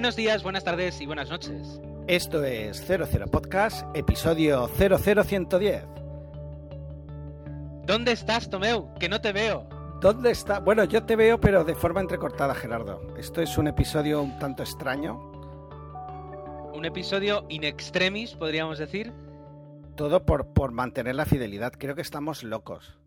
Buenos días, buenas tardes y buenas noches. Esto es 00 Podcast, episodio 00110. ¿Dónde estás, Tomeu? Que no te veo. ¿Dónde está? Bueno, yo te veo, pero de forma entrecortada, Gerardo. Esto es un episodio un tanto extraño. Un episodio in extremis, podríamos decir. Todo por, por mantener la fidelidad. Creo que estamos locos.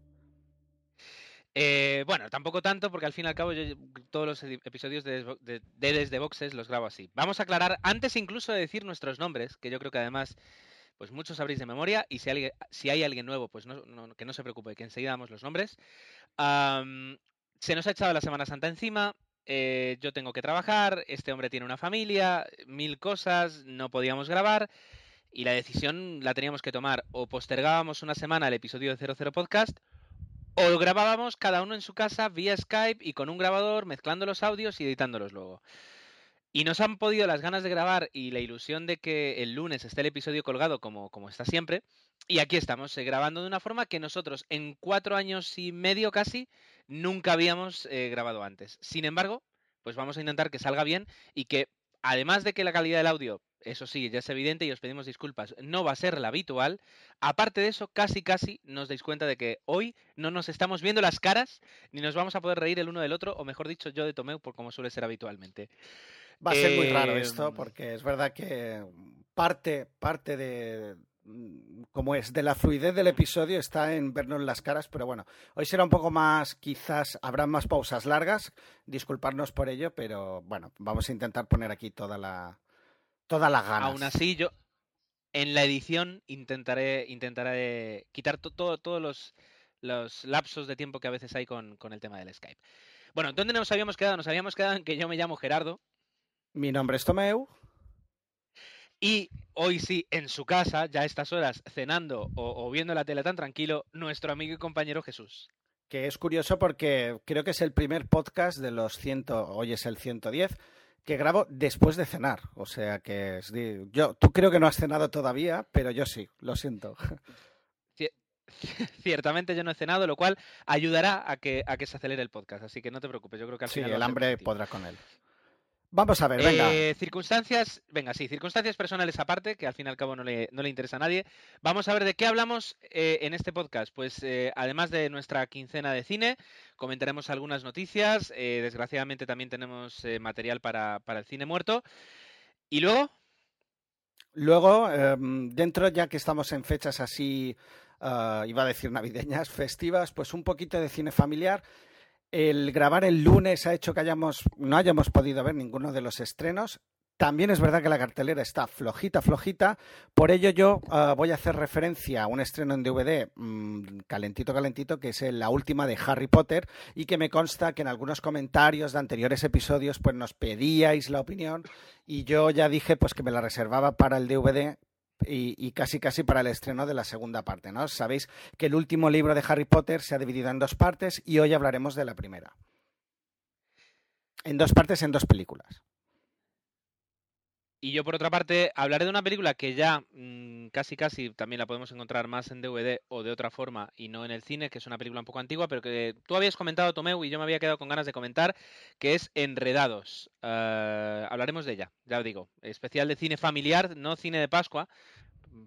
Eh, bueno, tampoco tanto, porque al fin y al cabo yo todos los episodios de, de, de, Desde Boxes los grabo así. Vamos a aclarar, antes incluso de decir nuestros nombres, que yo creo que además pues muchos sabréis de memoria, y si, alguien, si hay alguien nuevo, pues no, que no se preocupe, que enseguida damos los nombres. Se nos ha echado la Semana Santa encima, eh, yo tengo que trabajar, este hombre tiene una familia, mil cosas, no podíamos grabar. Y la decisión la teníamos que tomar. O postergábamos una semana el episodio de 00 Podcast, o grabábamos cada uno en su casa vía Skype y con un grabador, mezclando los audios y editándolos luego. Y nos han podido las ganas de grabar y la ilusión de que el lunes esté el episodio colgado como, como está siempre. Y aquí estamos, eh, grabando de una forma que nosotros en cuatro años y medio casi nunca habíamos eh, grabado antes. Sin embargo, pues vamos a intentar que salga bien y que además de que la calidad del audio eso sí, ya es evidente y os pedimos disculpas, no va a ser la habitual. Aparte de eso, casi casi nos dais cuenta de que hoy no nos estamos viendo las caras ni nos vamos a poder reír el uno del otro, o mejor dicho, yo de Tomeu, por como suele ser habitualmente. Va a ser muy raro esto, porque es verdad que parte, parte de, como es, de la fluidez del episodio está en vernos las caras, pero bueno, hoy será un poco más, quizás habrá más pausas largas, disculparnos por ello, pero bueno, vamos a intentar poner aquí toda la, todas las ganas. Aún así, yo en la edición intentaré, intentaré quitar todos todo los, los, lapsos de tiempo que a veces hay con, con, el tema del Skype. Bueno, ¿dónde nos habíamos quedado? Nos habíamos quedado en que yo me llamo Gerardo. Mi nombre es Tomeu. Y hoy sí, en su casa, ya a estas horas, cenando o, o viendo la tele tan tranquilo, nuestro amigo y compañero Jesús. Que es curioso porque creo que es el primer podcast de los 100, hoy es el 110, que grabo después de cenar. O sea que yo, tú creo que no has cenado todavía, pero yo sí, lo siento. Ciertamente yo no he cenado, lo cual ayudará a que, a que se acelere el podcast. Así que no te preocupes, yo creo que al sí, final. el hambre podrá con él. Vamos a ver, venga. Eh, circunstancias, venga, sí, circunstancias personales aparte, que al fin y al cabo no le, no le interesa a nadie. Vamos a ver de qué hablamos eh, en este podcast. Pues eh, además de nuestra quincena de cine, comentaremos algunas noticias. Eh, desgraciadamente también tenemos material para, para, el cine muerto. Y luego. Luego, em, dentro, ya que estamos en fechas así, uh, iba a decir navideñas, festivas, pues un poquito de cine familiar el grabar el lunes ha hecho que hayamos, no hayamos podido ver ninguno de los estrenos. También es verdad que la cartelera está flojita, flojita. Por ello yo uh, voy a hacer referencia a un estreno en DVD mmm, calentito, calentito, que es la última de Harry Potter y que me consta que en algunos comentarios de anteriores episodios pues nos pedíais la opinión y yo ya dije pues que me la reservaba para el DVD y, casi casi para el estreno de la segunda parte. ¿no? Sabéis que el último libro de Harry Potter se ha dividido en dos partes y hoy hablaremos de la primera. En dos partes, en dos películas. Y yo, por otra parte, hablaré de una película que ya mmm, casi casi también la podemos encontrar más en DVD o de otra forma y no en el cine, que es una película un poco antigua, pero que tú habías comentado, Tomeu, y yo me había quedado con ganas de comentar, que es Enredados. Uh, hablaremos de ella, ya os digo. Especial de cine familiar, no cine de Pascua.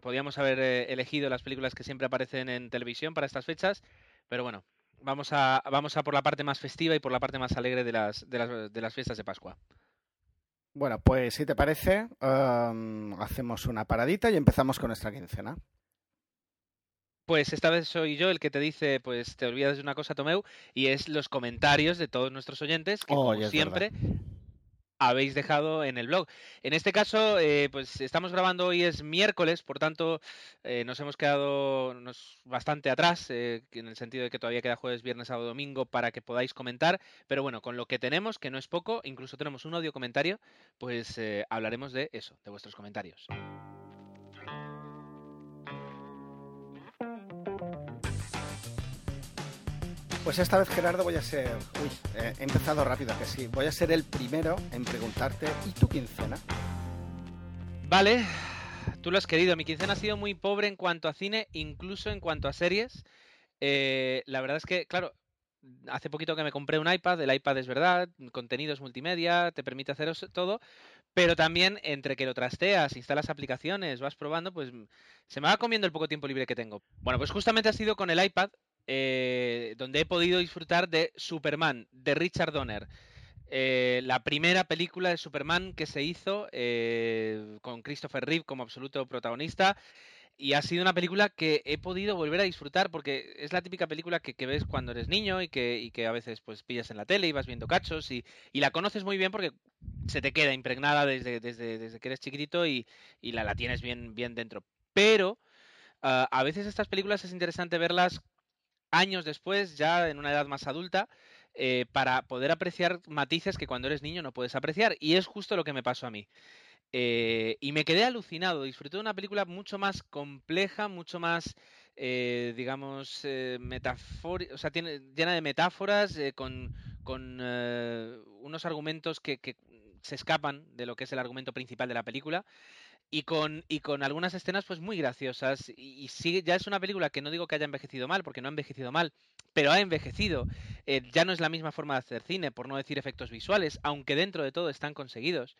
Podríamos haber eh, elegido las películas que siempre aparecen en televisión para estas fechas, pero bueno, vamos a, vamos a por la parte más festiva y por la parte más alegre de las, de las, de las fiestas de Pascua. Bueno, pues si te parece, um, hacemos una paradita y empezamos con nuestra quincena. Pues esta vez soy yo el que te dice, pues te olvidas de una cosa, Tomeu, y es los comentarios de todos nuestros oyentes, que oh, como siempre, verdad. Habéis dejado en el blog. En este caso, eh, pues estamos grabando hoy es miércoles, por tanto eh, nos hemos quedado bastante atrás, eh, en el sentido de que todavía queda jueves, viernes, sábado, domingo para que podáis comentar, pero bueno, con lo que tenemos, que no es poco, incluso tenemos un audio comentario, pues hablaremos de eso, de vuestros comentarios. Pues esta vez, Gerardo, voy a ser. Uy, he empezado rápido, que sí. Voy a ser el primero en preguntarte: ¿y tu quincena? Vale, tú lo has querido. Mi quincena ha sido muy pobre en cuanto a cine, incluso en cuanto a series. Eh, la verdad es que, claro, hace poquito que me compré un iPad, el iPad es verdad, contenidos multimedia, te permite hacer todo, pero también entre que lo trasteas, instalas aplicaciones, vas probando, pues se me va comiendo el poco tiempo libre que tengo. Bueno, pues justamente ha sido con el iPad eh, donde he podido disfrutar de Superman, de Richard Donner. Eh, la primera película de Superman que se hizo eh, con Christopher Reeve como absoluto protagonista. Y ha sido una película que he podido volver a disfrutar porque es la típica película que, ves cuando eres niño y que, a veces pues pillas en la tele y vas viendo cachos y, la conoces muy bien porque se te queda impregnada desde, desde, desde que eres chiquitito y, y la, la, tienes bien, bien dentro. Pero ah, a veces estas películas es interesante verlas años después, ya en una edad más adulta, eh, para poder apreciar matices que cuando eres niño no puedes apreciar. Y es justo lo que me pasó a mí. Eh, y me quedé alucinado, disfruté de una película mucho más compleja, mucho más, eh, digamos, o sea, tiene, llena de metáforas, con, unos argumentos que, se escapan de lo que es el argumento principal de la película y con, y con algunas escenas pues muy graciosas. Y, sí, ya es una película que no digo que haya envejecido mal, porque no ha envejecido mal, pero ha envejecido. Eh, ya no es la misma forma de hacer cine, por no decir efectos visuales, aunque dentro de todo están conseguidos.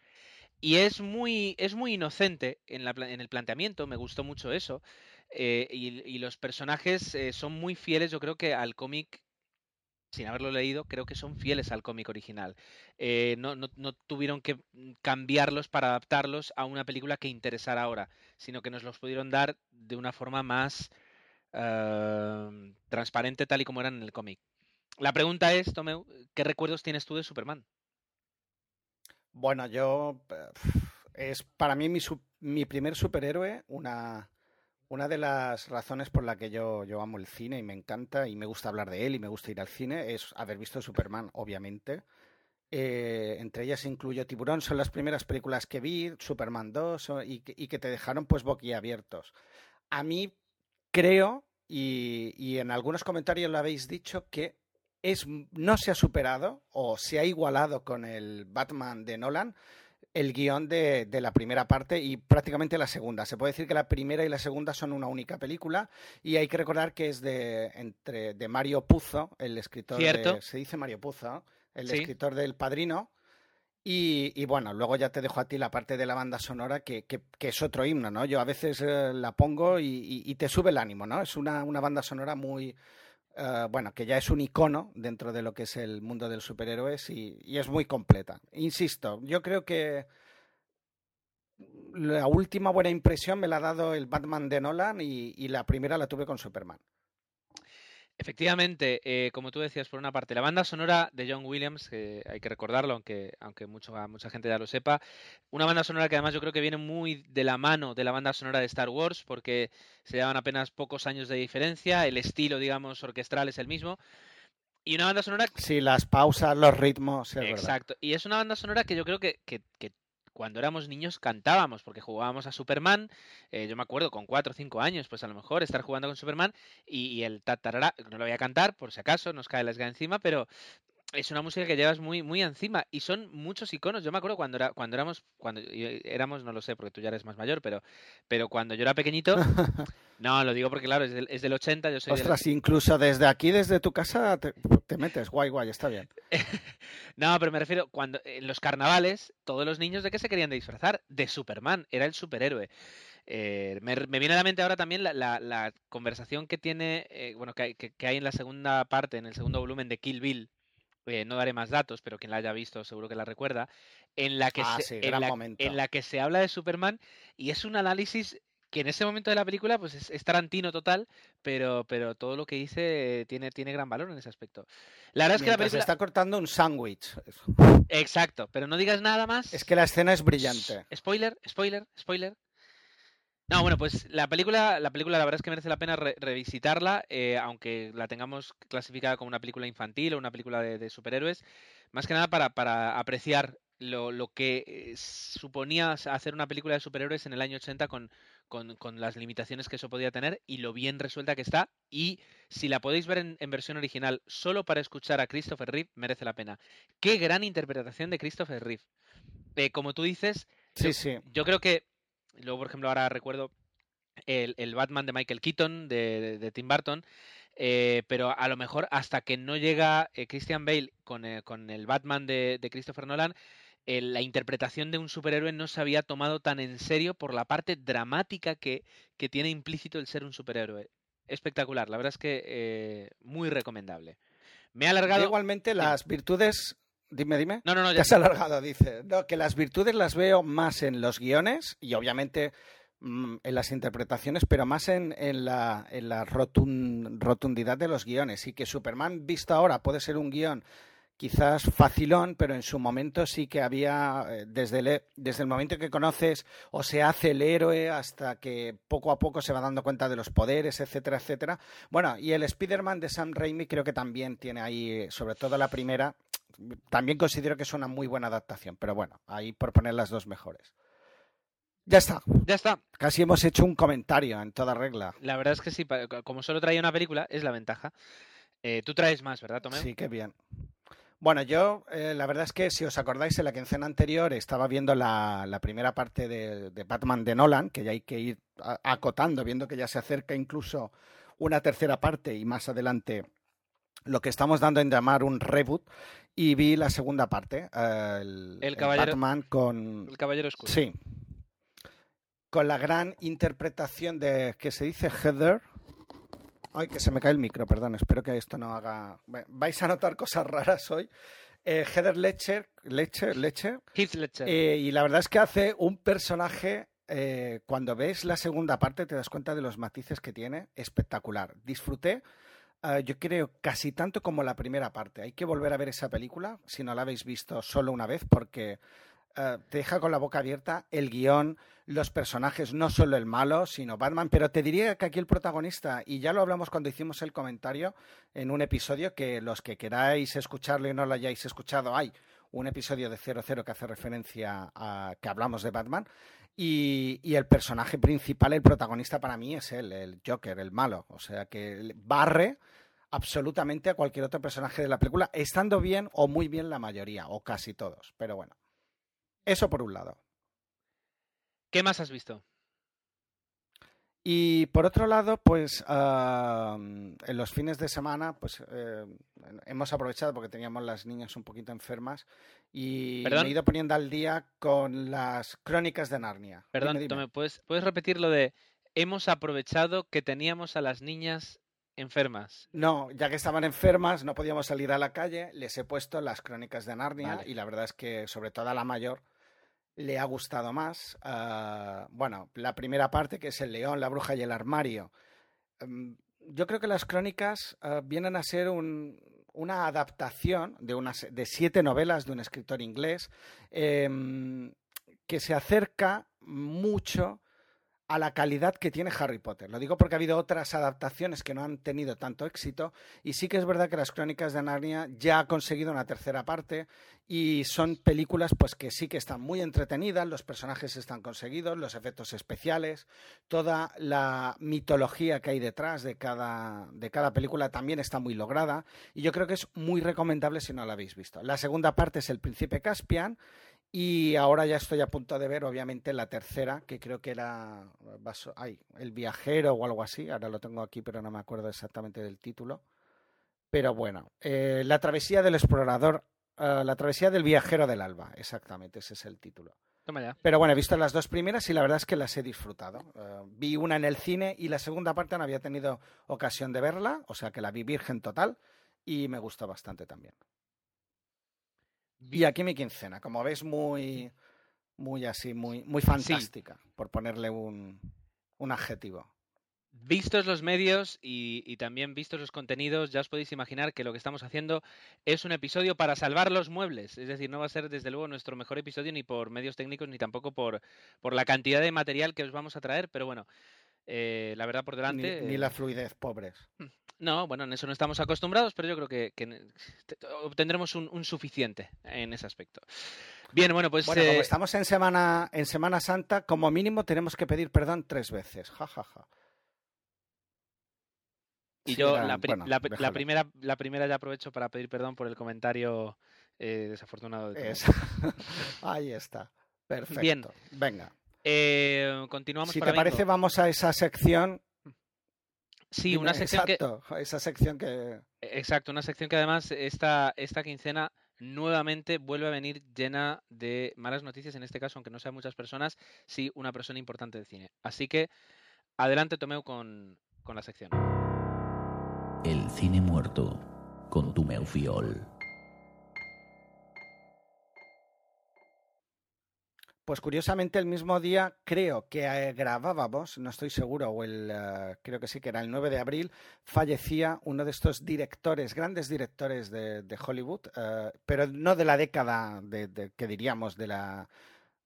Y es muy, es muy inocente en, la, en el planteamiento, me gustó mucho eso. Eh, y, los personajes eh, son muy fieles, yo creo que al cómic sin haberlo leído, creo que son fieles al cómic original. Eh, no, tuvieron que cambiarlos para adaptarlos a una película que interesara ahora, sino que nos los pudieron dar de una forma más eh, transparente tal y como eran en el cómic. La pregunta es, Tomeu, ¿qué recuerdos tienes tú de Superman? Bueno, yo... Eh, es para mí mi primer superhéroe, una, una de las razones por la que yo, amo el cine y me encanta y me gusta hablar de él y me gusta ir al cine es haber visto Superman, obviamente. Eh, entre ellas incluyo Tiburón, son las primeras películas que vi, Superman 2 y, que te dejaron pues boquiabiertos. A mí creo, y, y en algunos comentarios lo habéis dicho, que es, no se ha superado o se ha igualado con el Batman de Nolan, el guion de, la primera parte y prácticamente la segunda. Se puede decir que la primera y la segunda son una única película y hay que recordar que es de, entre, de Mario Puzo, el escritor ¿Cierto? se dice Mario Puzo, el escritor del Padrino. Y, bueno, luego ya te dejo a ti la parte de la banda sonora, que, es otro himno, ¿no? Yo a veces eh, la pongo y, te sube el ánimo, ¿no? Es una, una banda sonora muy, eh, bueno, que ya es un icono dentro de lo que es el mundo del superhéroes y, es muy completa. Insisto, yo creo que la última buena impresión me la ha dado el Batman de Nolan y la primera la tuve con Superman. Efectivamente, eh, como tú decías, por una parte, la banda sonora de John Williams, que hay que recordarlo, aunque, aunque mucho, mucha gente ya lo sepa, una banda sonora que además yo creo que viene muy de la mano de la banda sonora de Star Wars, porque se llevan apenas pocos años de diferencia, el estilo, digamos, orquestral es el mismo. Y una banda sonora... Sí, las pausas, los ritmos. Exacto. Y es una banda sonora que yo creo que, que, que cuando éramos niños cantábamos, porque jugábamos a Superman, eh, yo me acuerdo con cuatro o cinco años, pues a lo mejor estar jugando con Superman y, el tatarara, no lo voy a cantar por si acaso, nos cae la esga encima, pero es una música que llevas muy, muy encima y son muchos iconos. Yo me acuerdo cuando era, cuando éramos, cuando éramos, no lo sé, porque tú ya eres más mayor, pero, pero cuando yo era pequeñito, no, lo digo porque claro, es del, es del 80, yo soy Ostras, incluso desde aquí, desde tu casa, te, metes, guay, guay, está bien. no, pero me refiero, cuando en los carnavales, todos los niños de qué se querían disfrazar? De Superman, era el superhéroe. Eh, me, viene a la mente ahora también la, conversación que tiene, eh, bueno, que, que, hay en la segunda parte, en el segundo volumen de Kill Bill, eh, no daré más datos, pero quien la haya visto seguro que la recuerda, en la que, ah, se, en, la, que se habla de Superman y es un análisis que en ese momento de la película pues es, Tarantino total, pero, pero todo lo que dice tiene, tiene gran valor en ese aspecto. La verdad es que la película... está cortando un sándwich. Exacto, pero no digas nada más. Es que la escena es brillante. Spoiler, spoiler, spoiler. No, bueno, pues la película, la película la verdad es que merece la pena revisitarla, eh, aunque la tengamos clasificada como una película infantil o una película de, superhéroes, más que nada para, para apreciar lo, lo, que eh, suponía hacer una película de superhéroes en el año 80 con, con, con, las limitaciones que eso podía tener y lo bien resuelta que está. Y si la podéis ver en, versión original solo para escuchar a Christopher Reeve, merece la pena. Qué gran interpretación de Christopher Reeve. Eh, como tú dices, sí, sí. yo creo que, luego por ejemplo ahora recuerdo el, el Batman de Michael Keaton, de, de, Tim Burton, eh, pero a lo mejor hasta que no llega eh, Christian Bale con, con el Batman de, de Christopher Nolan, la interpretación de un superhéroe no se había tomado tan en serio por la parte dramática que, que tiene implícito el ser un superhéroe. Espectacular, la verdad es que eh, muy recomendable. Me ha alargado. igualmente las virtudes. Dime, dime. No, no, no. Ya se ha alargado, dice. No, que las virtudes las veo más en los guiones y obviamente mm, en las interpretaciones, pero más en, en la, en la rotundidad de los guiones. Y que Superman, visto ahora, puede ser un guion quizás facilón, pero en su momento sí que había, eh, desde el, desde el momento que conoces o se hace el héroe hasta que poco a poco se va dando cuenta de los poderes, etcétera, etcétera. Bueno, y el Spider-Man de Sam Raimi creo que también tiene ahí, sobre todo la primera, también considero que es una muy buena adaptación, pero bueno, ahí por poner las dos mejores. Ya está. Ya está. Casi hemos hecho un comentario en toda regla. La verdad es que sí, como solo traía una película, es la ventaja. Eh, tú traes más, ¿verdad, Tomé? Sí, qué bien. Bueno, yo eh, la verdad es que si os acordáis, en la quincena anterior estaba viendo la, primera parte de, Batman de Nolan, que ya hay que ir acotando, viendo que ya se acerca incluso una tercera parte y más adelante lo que estamos dando en llamar un reboot, y vi la segunda parte, eh, el, Batman con... El Caballero Oscuro. Sí. Con la gran interpretación de, que se dice Heather, Ay, que se me cae el micro, perdón. Espero que esto no haga. Vais a notar cosas raras hoy. Eh, Heather Ledger, Ledger, Ledger. Heath Ledger. Eh, y la verdad es que hace un personaje. Eh, cuando ves la segunda parte te das cuenta de los matices que tiene. Espectacular. Disfruté. Yo creo casi tanto como la primera parte. Hay que volver a ver esa película si no la habéis visto solo una vez porque te deja con la boca abierta el guion, los personajes, no solo el malo, sino Batman. Pero te diría que aquí el protagonista, y ya lo hablamos cuando hicimos el comentario en un episodio, que los que queráis escucharlo y no lo hayáis escuchado, hay un episodio de 00 que hace referencia a que hablamos de Batman. Y, el personaje principal, el protagonista para mí es él, el Joker, el malo. O sea que barre absolutamente a cualquier otro personaje de la película, estando bien o muy bien la mayoría, o casi todos. Pero bueno, eso por un lado. ¿Qué más has visto? Y por otro lado, pues en los fines de semana, pues eh, hemos aprovechado porque teníamos las niñas un poquito enfermas y me he ido poniendo al día con las crónicas de Narnia. Perdón, ¿puedes, ¿puedes repetir lo de hemos aprovechado que teníamos a las niñas enfermas? No, ya que estaban enfermas, no podíamos salir a la calle, les he puesto las crónicas de Narnia y la verdad es que sobre todo a la mayor le ha gustado más. Ah, bueno, la primera parte, que es El león, la bruja y el armario. Em, yo creo que las crónicas ah, vienen a ser una adaptación de, unas, de siete novelas de un escritor inglés em, que se acerca mucho a la calidad que tiene Harry Potter. Lo digo porque ha habido otras adaptaciones que no han tenido tanto éxito y sí que es verdad que las Crónicas de Narnia ya ha conseguido una tercera parte y son películas pues que sí que están muy entretenidas, los personajes están conseguidos, los efectos especiales, toda la mitología que hay detrás de cada de cada película también está muy lograda y yo creo que es muy recomendable si no la habéis visto. La segunda parte es El Príncipe Caspian y ahora ya estoy a punto de ver, obviamente, la tercera, que creo que era ay, El viajero o algo así. Ahora lo tengo aquí, pero no me acuerdo exactamente del título. Pero bueno, eh, La travesía del explorador, eh, La travesía del viajero del alba, exactamente, ese es el título. Pero bueno, he visto las dos primeras y la verdad es que las he disfrutado. Eh, vi una en el cine y la segunda parte no había tenido ocasión de verla, o sea que la vi virgen total y me gustó bastante también. Y aquí mi quincena, como ves, muy, muy así, muy, muy fantástica, por ponerle un, un adjetivo. Vistos los medios y, también vistos los contenidos, ya os podéis imaginar que lo que estamos haciendo es un episodio para salvar los muebles. Es decir, no va a ser desde luego nuestro mejor episodio ni por medios técnicos ni tampoco por, por la cantidad de material que os vamos a traer, pero bueno, eh, la verdad por delante. Ni, la fluidez, pobres. No, bueno, en eso no estamos acostumbrados, pero yo creo que, obtendremos un, suficiente en ese aspecto. Bien, bueno, pues. Bueno, como eh, estamos en Semana, en Semana Santa, como mínimo tenemos que pedir perdón tres veces. Ja, ja, ja. Y yo la, primera, la primera ya aprovecho para pedir perdón por el comentario eh, desafortunado de Ahí está. Perfecto. Bien. Venga. Eh, continuamos. Si te parece, vamos a esa sección. Sí, una sección exacto, esa sección que. Exacto, una sección que además esta, esta quincena nuevamente vuelve a venir llena de malas noticias, en este caso, aunque no sean muchas personas, sí una persona importante del cine. Así que adelante, Tomeu, con, con la sección. El cine muerto con tu Fiol. Pues curiosamente el mismo día creo que eh, grabábamos, no estoy seguro, o el eh, creo que sí que era el 9 de abril, fallecía uno de estos directores, grandes directores de, Hollywood, eh, pero no de la década de, que diríamos de la,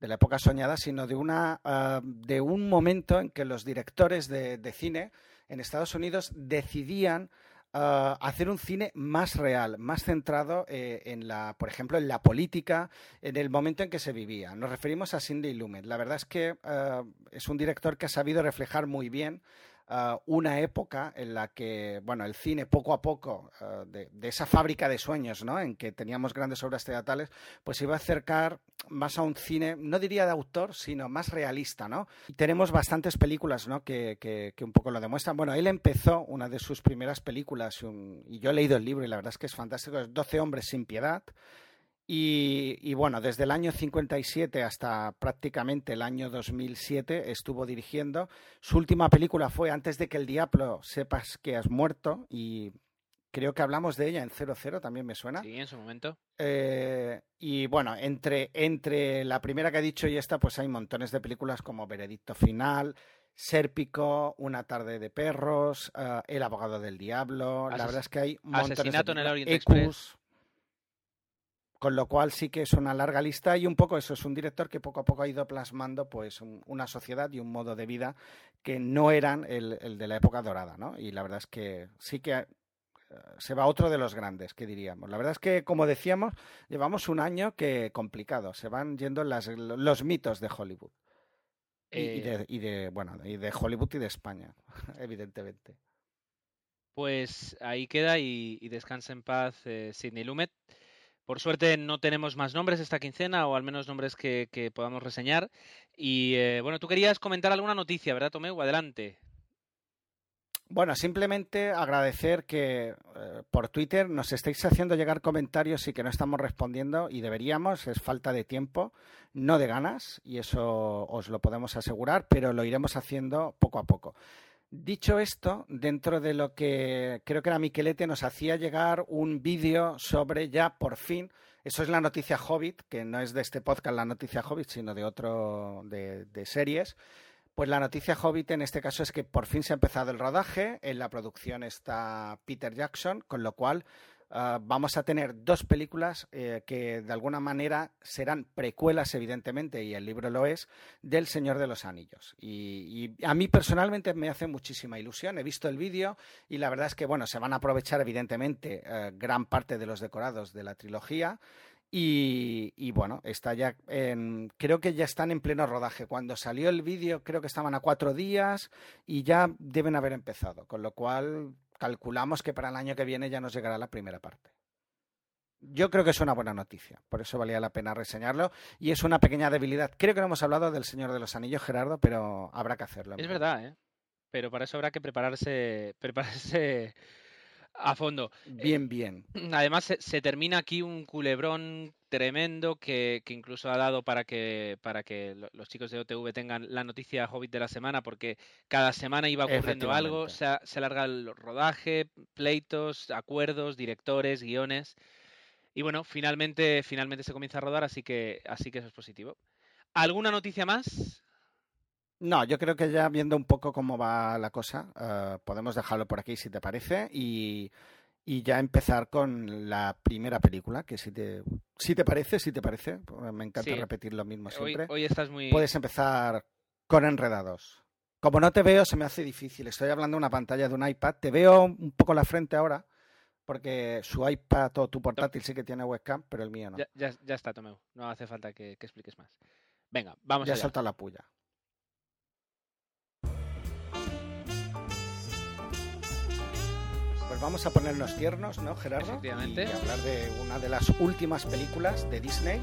de la época soñada, sino de una de un momento en que los directores de cine en Estados Unidos decidían Ah, hacer un cine más real, más centrado eh, en la, por ejemplo, en la política, en el momento en que se vivía. Nos referimos a Cindy Lumet. La verdad es que ah, es un director que ha sabido reflejar muy bien Ah, una época en la que, bueno, el cine poco a poco, ah, de, esa fábrica de sueños, ¿no? En que teníamos grandes obras teatrales, pues iba a acercar más a un cine, no diría de autor, sino más realista, ¿no? Y tenemos bastantes películas, ¿no? Que, que, un poco lo demuestran. Bueno, él empezó una de sus primeras películas, y yo he leído el libro y la verdad es que es fantástico, es 12 hombres sin piedad. Y, bueno, desde el año 57 hasta prácticamente el año 2007 estuvo dirigiendo. Su última película fue Antes de que el diablo sepas que has muerto y creo que hablamos de ella en 00, también me suena. Sí, en su momento. Eh, y bueno, entre, entre la primera que he dicho y esta, pues hay montones de películas como Veredicto Final, Sérpico, Una tarde de perros, eh, El abogado del diablo. la verdad es que hay montones Asesinato en el Orient Express. Con lo cual sí que es una larga lista y un poco eso, es un director que poco a poco ha ido plasmando pues una sociedad y un modo de vida que no eran el, de la época dorada, ¿no? Y la verdad es que sí que eh, se va otro de los grandes, que diríamos. La verdad es que, como decíamos, llevamos un año que complicado, se van yendo los mitos de Hollywood. Y, de, eh, bueno, y de Hollywood y de España, evidentemente. Pues ahí queda y, descansa en paz eh, Sidney Lumet. Por suerte no tenemos más nombres esta quincena, o al menos nombres que, podamos reseñar. Y eh, bueno, tú querías comentar alguna noticia, ¿verdad, Tomeu? Adelante. Bueno, simplemente agradecer que eh, por Twitter nos estáis haciendo llegar comentarios y que no estamos respondiendo y deberíamos, es falta de tiempo, no de ganas, y eso os lo podemos asegurar, pero lo iremos haciendo poco a poco. Dicho esto, dentro de lo que creo que era Miquelete, nos hacía llegar un vídeo sobre ya por fin, eso es la noticia Hobbit, que no es de este podcast la noticia Hobbit, sino de otro de, series. Pues la noticia Hobbit en este caso es que por fin se ha empezado el rodaje, en la producción está Peter Jackson, con lo cual Ah, vamos a tener dos películas eh, que de alguna manera serán precuelas, evidentemente, y el libro lo es, del Señor de los Anillos. Y, a mí personalmente me hace muchísima ilusión. He visto el vídeo y la verdad es que, bueno, se van a aprovechar, evidentemente, eh, gran parte de los decorados de la trilogía. Y, bueno, está ya creo que ya están en pleno rodaje. Cuando salió el vídeo, creo que estaban a cuatro días y ya deben haber empezado. Con lo cual, calculamos que para el año que viene ya nos llegará la primera parte. Yo creo que es una buena noticia, por eso valía la pena reseñarlo. Y es una pequeña debilidad. Creo que no hemos hablado del Señor de los Anillos, Gerardo, pero habrá que hacerlo. Es verdad, ¿eh? Pero para eso habrá que prepararse, prepararse a fondo. Bien, bien. Además, se, termina aquí un culebrón tremendo que, incluso ha dado para que, para que los chicos de OTV tengan la noticia Hobbit de la semana, porque cada semana iba ocurriendo algo, se, se alarga el rodaje, pleitos, acuerdos, directores, guiones. Y bueno, finalmente, finalmente se comienza a rodar, así que, así que eso es positivo. ¿Alguna noticia más? No, yo creo que ya viendo un poco cómo va la cosa, eh, podemos dejarlo por aquí si te parece y, y ya empezar con la primera película, que si te, si te parece, si te parece, me encanta Sí. repetir lo mismo Hoy, siempre. hoy estás muy... Puedes empezar con Enredados. Como no te veo, se me hace difícil. Estoy hablando de una pantalla de un iPad. Te veo un poco la frente ahora, porque su iPad o tu portátil sí que tiene webcam, pero el mío no. Ya, ya- ya está, Tomeu. No hace falta que, que expliques más. Venga, vamos ya allá. solta la puya. Pues vamos a ponernos tiernos, ¿no, Gerardo? Efectivamente. Y hablar de una de las últimas películas de Disney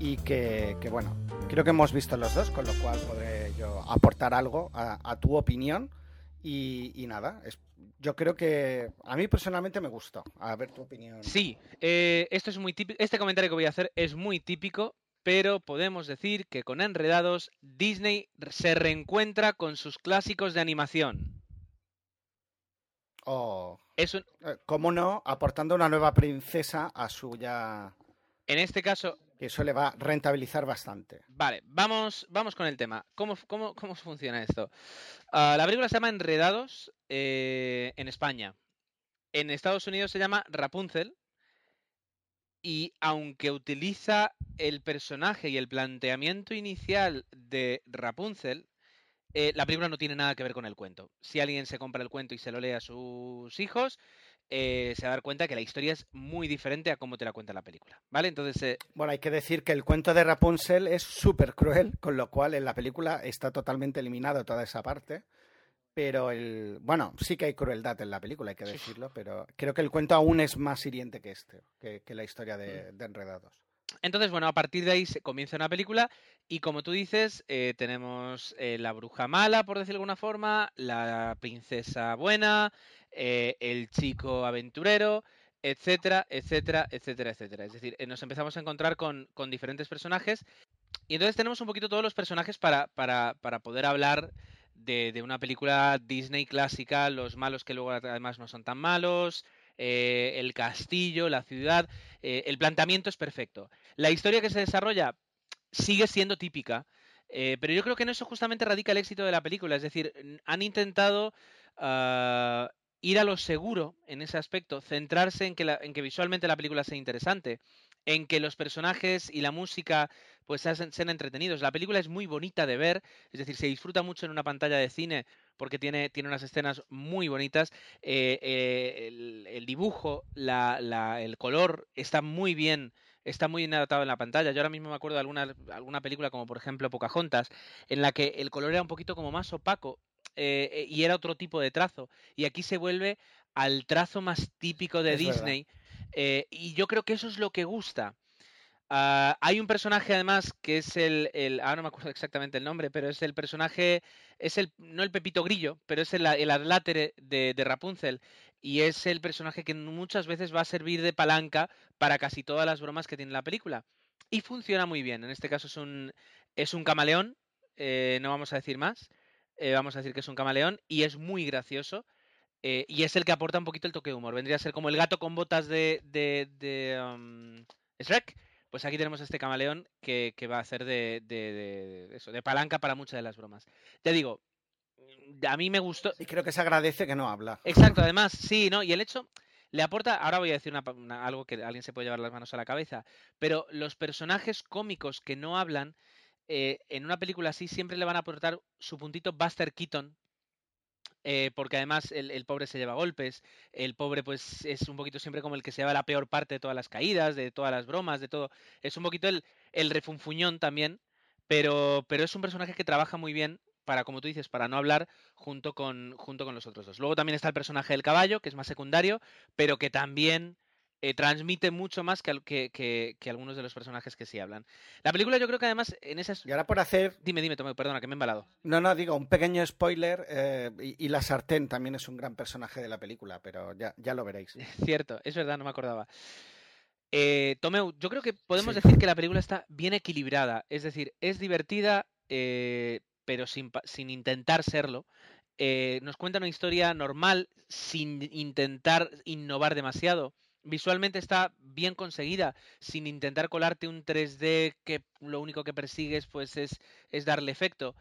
y que, que, bueno, creo que hemos visto los dos, con lo cual podré yo aportar algo a, a tu opinión. Y, y nada, es- yo creo que a mí personalmente me gustó. A ver tu opinión. Sí, eh, esto es muy típico. Este comentario que voy a hacer es muy típico, pero podemos decir que con Enredados, Disney se reencuentra con sus clásicos de animación. O, Es un- eh, ¿Cómo no? Aportando una nueva princesa a su ya... en este caso, que eso le va a rentabilizar bastante. Vale, vamos, vamos con el tema. ¿Cómo, cómo, cómo funciona esto? Ah, la película se llama Enredados eh, en España. En Estados Unidos se llama Rapunzel. Y aunque utiliza el personaje y el planteamiento inicial de Rapunzel, eh, la película no tiene nada que ver con el cuento. Si alguien se compra el cuento y se lo lee a sus hijos, eh, se va a dar cuenta que la historia es muy diferente a cómo te la cuenta la película. ¿Vale? Entonces, eh, Bueno, hay que decir que el cuento de Rapunzel es súper cruel, con lo cual en la película está totalmente eliminado toda esa parte. Pero el. Bueno, sí que hay crueldad en la película, hay que decirlo, pero creo que el cuento aún es más hiriente que este, que, que la historia Mm. de, de Enredados. Entonces, bueno, a partir de ahí se comienza una película y como tú dices, eh, tenemos eh, la bruja mala, por decirlo de alguna forma, la princesa buena, eh, el chico aventurero, etcétera, etcétera, etcétera, etcétera. Es decir, nos empezamos a encontrar con, con diferentes personajes y entonces tenemos un poquito todos los personajes para, para, para poder hablar de, de una película Disney clásica, los malos que luego además no son tan malos, eh, el castillo, la ciudad, eh, el planteamiento es perfecto. La historia que se desarrolla sigue siendo típica, eh, pero yo creo que en eso justamente radica el éxito de la película. Es decir, han intentado ah, ir a lo seguro en ese aspecto, centrarse en que, la- en que visualmente la película sea interesante, en que los personajes y la música pues sean entretenidos. La película es muy bonita de ver, es decir, se disfruta mucho en una pantalla de cine porque tiene, tiene unas escenas muy bonitas. eh, eh, el, el dibujo, la- la- el color está muy bien está muy bien adaptado en la pantalla. Yo ahora mismo me acuerdo de alguna, alguna película como por ejemplo Pocahontas, en la que el color era un poquito como más opaco eh, y era otro tipo de trazo. Y aquí se vuelve al trazo más típico de Es. Disney. eh, y yo creo que eso es lo que gusta. Ah, hay un personaje además que es el, ahora no me acuerdo exactamente el nombre, pero es el personaje, es el, no el Pepito Grillo, pero es el, el adlátere de, Rapunzel y es el personaje que muchas veces va a servir de palanca para casi todas las bromas que tiene la película. Y funciona muy bien. En este caso es un, es un camaleón, eh, no vamos a decir más, eh, vamos a decir que es un camaleón y es muy gracioso. eh, y es el que aporta un poquito el toque de humor. Vendría a ser como el gato con botas de, de, de, Shrek. Pues aquí tenemos este camaleón que, que va a hacer de, de- de- de eso, de palanca para muchas de las bromas. Ya digo, a mí me gustó. Y creo que se agradece que no habla. Exacto, además, sí, ¿no? Y el hecho le aporta, ahora voy a decir una una- algo que alguien se puede llevar las manos a la cabeza, pero los personajes cómicos que no hablan, eh, en una película así siempre le van a aportar su puntito Buster Keaton, eh, porque además el, pobre se lleva golpes, el pobre pues es un poquito siempre como el que se lleva la peor parte de todas las caídas, de todas las bromas, de todo, es un poquito el, el refunfuñón también, pero, pero es un personaje que trabaja muy bien para, como tú dices, para no hablar junto con, junto con los otros dos. Luego también está el personaje del caballo, que es más secundario, pero que también eh, transmite mucho más que, que, que- que algunos de los personajes que sí hablan. La película yo creo que además en esas... Y ahora por hacer, Dime, dime, Tomeu, perdona, que me he embalado. no, no, digo, un pequeño spoiler, eh, y, y la sartén también es un gran personaje de la película, pero ya, ya lo veréis. Cierto, es verdad, no me acordaba. Eh, Tomeu, yo creo que podemos Sí. decir que la película está bien equilibrada, es decir, es divertida, eh, pero sin, sin intentar serlo. Nos cuenta una historia normal, sin intentar innovar demasiado. Visualmente está bien conseguida, sin intentar colarte un 3D que lo único que persigues pues es, es darle efecto.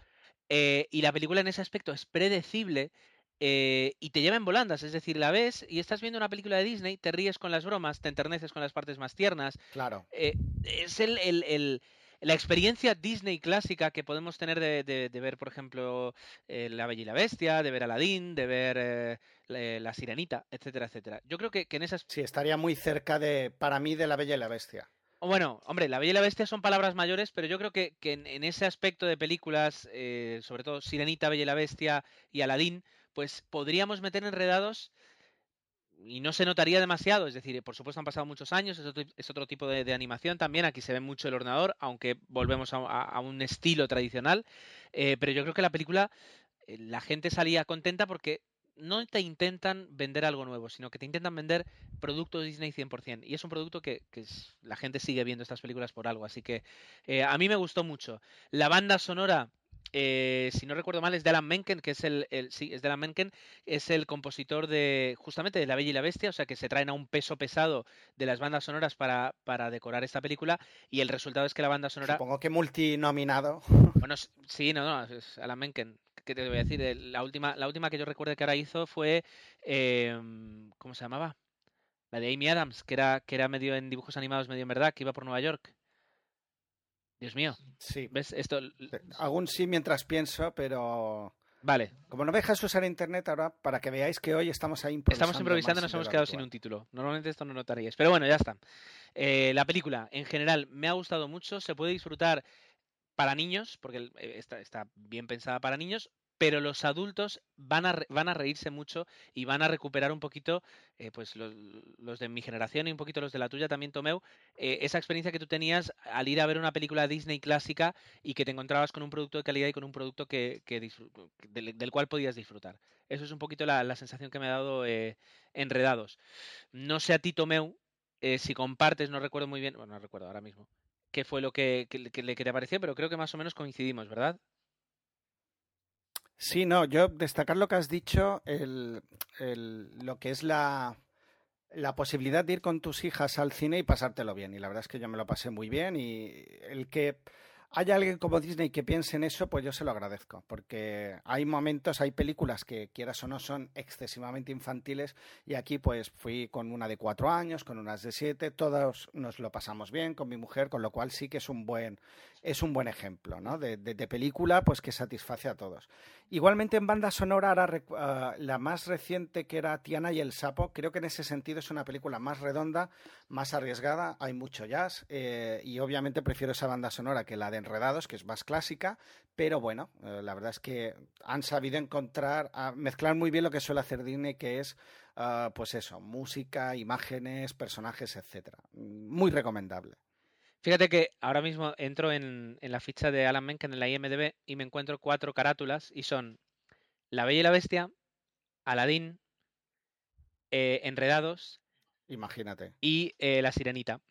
eh, y la película en ese aspecto es predecible eh, y te lleva en volandas, es decir, la ves y estás viendo una película de Disney, te ríes con las bromas, te enterneces con las partes más tiernas. Claro. Eh, es el, el, el, la experiencia Disney clásica que podemos tener de, de, de ver, por ejemplo, eh, La Bella y la Bestia, de ver Aladdin, de ver eh, la, la, Sirenita, etcétera, etcétera. Yo creo que, que en esas... Sí, estaría muy cerca de, para mí, de La Bella y la Bestia. Bueno, hombre, La Bella y la Bestia son palabras mayores, pero yo creo que, que en, en, ese aspecto de películas, eh, sobre todo Sirenita, Bella y la Bestia y Aladdin, pues podríamos meter enredados y no se notaría demasiado. Es decir, por supuesto han pasado muchos años, es otro, tipo de, animación también. Aquí se ve mucho el ordenador, aunque volvemos a, un estilo tradicional. Eh, pero yo creo que la película, eh, la gente salía contenta porque no te intentan vender algo nuevo, sino que te intentan vender productos Disney 100%. Y es un producto que, la gente sigue viendo estas películas por algo. Así que eh, a mí me gustó mucho. La banda sonora eh, si no recuerdo mal, es de Alan Menken, que es el, el, sí, es de Alan Menken, es el compositor de justamente de La Bella y la Bestia, o sea que se traen a un peso pesado de las bandas sonoras para, para decorar esta película y el resultado es que la banda sonora. Supongo que multinominado. Bueno, sí, no, no, es Alan Menken. ¿Qué te voy a decir? La última, la última que yo recuerdo que ahora hizo fue. Eh, ¿Cómo se llamaba? La de Amy Adams, que era, que era medio en dibujos animados, medio en verdad, que iba por Nueva York. Dios mío. Sí. ¿Ves? Esto... Aún sí mientras pienso, pero... Vale. Como no me dejas usar internet ahora, para que veáis que hoy estamos ahí improvisando. Estamos improvisando, nos hemos quedado actual. sin un título. Normalmente esto no notaríais. Pero bueno, ya está. Eh, la película, en general, me ha gustado mucho. Se puede disfrutar para niños, porque está, está bien pensada para niños, pero los adultos van a, van a reírse mucho y van a recuperar un poquito, eh, pues los, de mi generación y un poquito los de la tuya también, Tomeu, eh, esa experiencia que tú tenías al ir a ver una película Disney clásica y que te encontrabas con un producto de calidad y con un producto que, que del, cual podías disfrutar. Eso es un poquito la, la sensación que me ha dado eh, Enredados. No sé a ti, Tomeu, eh, si compartes, no recuerdo muy bien, bueno, no recuerdo ahora mismo, qué fue lo que, que, que, que te pareció, pero creo que más o menos coincidimos, ¿verdad? Sí, no, yo destacar lo que has dicho, el, lo que es la, la posibilidad de ir con tus hijas al cine y pasártelo bien. Y la verdad es que yo me lo pasé muy bien y el que haya alguien como Disney que piense en eso, pues yo se lo agradezco, porque hay momentos, hay películas que quieras o no son excesivamente infantiles y aquí pues fui con una de cuatro años, con unas de siete, todos nos lo pasamos bien con mi mujer, con lo cual sí que es un buen, es un buen ejemplo, ¿no? De, de película pues que satisface a todos. Igualmente en banda sonora, ahora, uh, la más reciente que era Tiana y el Sapo, creo que en ese sentido es una película más redonda, más arriesgada, hay mucho jazz eh, y obviamente prefiero esa banda sonora que la de Enredados, que es más clásica, pero bueno, eh, la verdad es que han sabido encontrar, mezclar muy bien lo que suele hacer Disney, que es, uh, pues eso, música, imágenes, personajes, etcétera. Muy recomendable. Fíjate que ahora mismo entro en, en, la ficha de Alan Menken en la IMDB y me encuentro cuatro carátulas y son La Bella y la Bestia, Aladdin, eh, Enredados. Imagínate. Y eh, La Sirenita.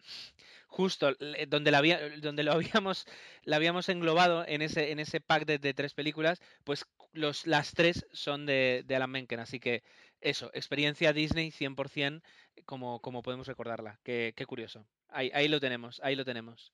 Justo donde, la había, donde lo habíamos, la habíamos englobado en ese, en ese pack de, de tres películas, pues los, las tres son de, de, Alan Menken. Así que eso, experiencia Disney 100% como, como podemos recordarla. Qué, qué curioso. Ahí, ahí, lo tenemos, ahí lo tenemos.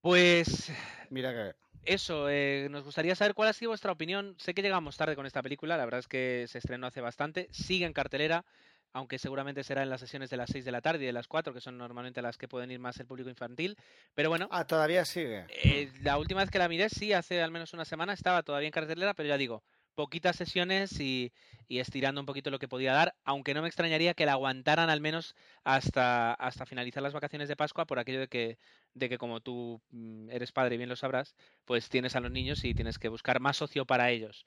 Pues. Mira que. Eso, eh, nos gustaría saber cuál ha sido vuestra opinión. Sé que llegamos tarde con esta película, la verdad es que se estrenó hace bastante. Sigue en cartelera, aunque seguramente será en las sesiones de las 6 de la tarde y de las 4, que son normalmente las que pueden ir más el público infantil. Pero bueno. Ah, todavía sigue. Eh, la última vez que la miré, sí, hace al menos una semana, estaba todavía en cartelera, pero ya digo, poquitas sesiones y, y, estirando un poquito lo que podía dar, aunque no me extrañaría que la aguantaran al menos hasta, hasta finalizar las vacaciones de Pascua por aquello de que, de que como tú mm, eres padre y bien lo sabrás, pues tienes a los niños y tienes que buscar más socio para ellos.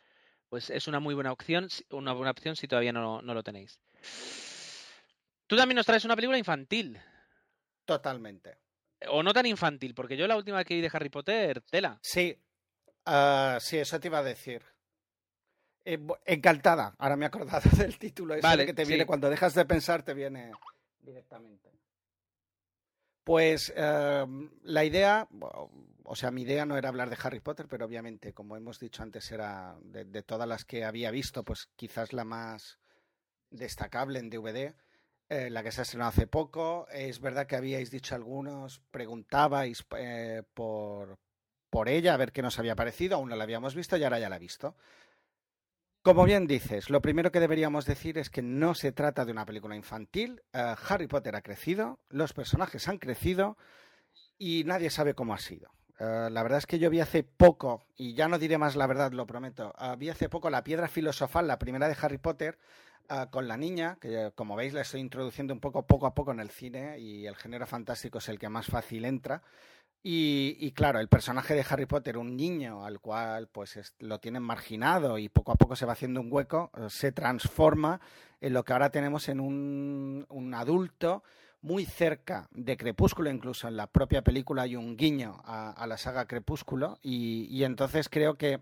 Pues es una muy buena opción, una buena opción si todavía no, no lo tenéis. Tú también nos traes una película infantil. Totalmente. O no tan infantil, porque yo la última que vi de Harry Potter, tela. Sí, uh, sí, eso te iba a decir. Eh, encantada, ahora me he acordado del título ese vale, que te viene sí. cuando dejas de pensar, te viene directamente. Pues uh, la idea, o sea, mi idea no era hablar de Harry Potter, pero obviamente, como hemos dicho antes, era de, de todas las que había visto, pues quizás la más destacable en DVD. Eh, la que se ha estrenado hace poco. Es verdad que habíais dicho algunos, preguntabais eh, por, por ella a ver qué nos había parecido, aún no la habíamos visto y ahora ya la he visto. Como bien dices, lo primero que deberíamos decir es que no se trata de una película infantil. Eh, Harry Potter ha crecido, los personajes han crecido y nadie sabe cómo ha sido. Eh, la verdad es que yo vi hace poco, y ya no diré más la verdad, lo prometo, eh, vi hace poco La Piedra Filosofal, la primera de Harry Potter, con la niña, que como veis la estoy introduciendo un poco poco a poco en el cine y el género fantástico es el que más fácil entra. Y, claro, el personaje de Harry Potter, un niño al cual pues lo tienen marginado y poco a poco se va haciendo un hueco, eh, se transforma en lo que ahora tenemos en un, adulto muy cerca de Crepúsculo, incluso en la propia película hay un guiño a, la saga Crepúsculo y, entonces creo que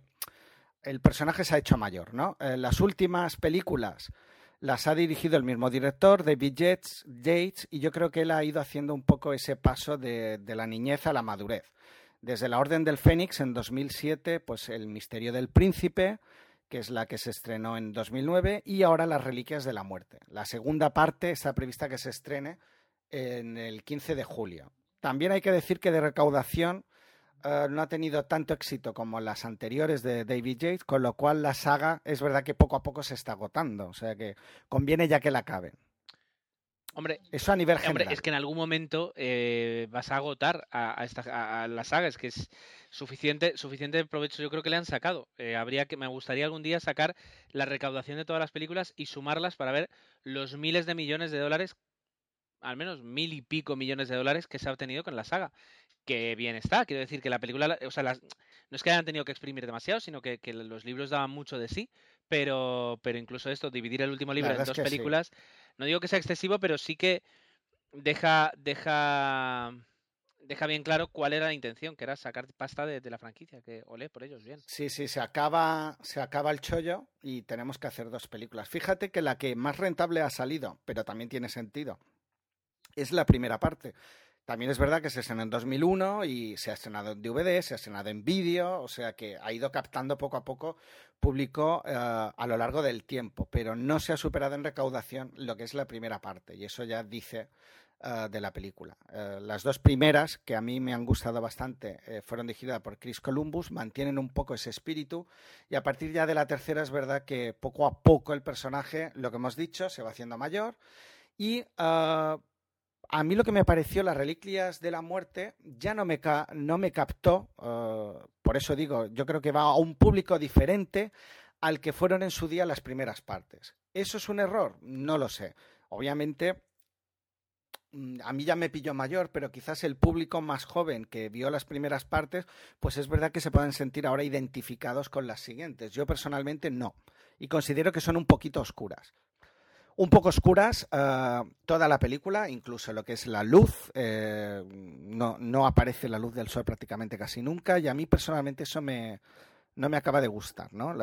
el personaje se ha hecho mayor, ¿no? En las últimas películas las ha dirigido el mismo director, David Yates, Yates, y yo creo que él ha ido haciendo un poco ese paso de, la niñez a la madurez. Desde La Orden del Fénix en 2007, pues El Misterio del Príncipe, que es la que se estrenó en 2009, y ahora Las Reliquias de la Muerte. La segunda parte está prevista que se estrene en el 15 de julio. También hay que decir que de recaudación eh, no ha tenido tanto éxito como las anteriores de David Yates, con lo cual la saga es verdad que poco a poco se está agotando. O sea que conviene ya que la acaben. Hombre, eso a nivel general. Hombre, es que en algún momento eh, vas a agotar a, esta, a la saga. Es que es suficiente, suficiente provecho yo creo que le han sacado. Eh, habría que, me gustaría algún día sacar la recaudación de todas las películas y sumarlas para ver los miles de millones de dólares, al menos mil y pico millones de dólares que se ha obtenido con la saga que bien está. Quiero decir que la película, o sea, no es que hayan tenido que exprimir demasiado, sino que, los libros daban mucho de sí, pero, pero incluso esto, dividir el último libro en dos películas, no digo que sea excesivo, pero sí que deja, deja, deja bien claro cuál era la intención, que era sacar pasta de, la franquicia, que olé por ellos, bien. Sí, sí, se acaba, se acaba el chollo y tenemos que hacer dos películas. Fíjate que la que más rentable ha salido, pero también tiene sentido, es la primera parte. También es verdad que se estrenó en 2001 y se ha estrenado en DVD, se ha estrenado en vídeo, o sea que ha ido captando poco a poco público eh, a lo largo del tiempo, pero no se ha superado en recaudación lo que es la primera parte y eso ya dice eh, de la película. Eh, las dos primeras, que a mí me han gustado bastante, fueron dirigidas por Chris Columbus, mantienen un poco ese espíritu y a partir ya de la tercera es verdad que poco a poco el personaje, lo que hemos dicho, se va haciendo mayor y a mí lo que me pareció las reliquias de la muerte ya no me, no me captó, eh, por eso digo, yo creo que va a un público diferente al que fueron en su día las primeras partes. ¿Eso es un error? No lo sé. Obviamente, mm, a mí ya me pilló mayor, pero quizás el público más joven que vio las primeras partes, pues es verdad que se pueden sentir ahora identificados con las siguientes. Yo personalmente no. Y considero que son un poquito oscuras un poco oscuras eh, toda la película, incluso lo que es la luz. Eh, no, no, aparece la luz del sol prácticamente casi nunca y a mí personalmente eso me, no me acaba de gustar, ¿no?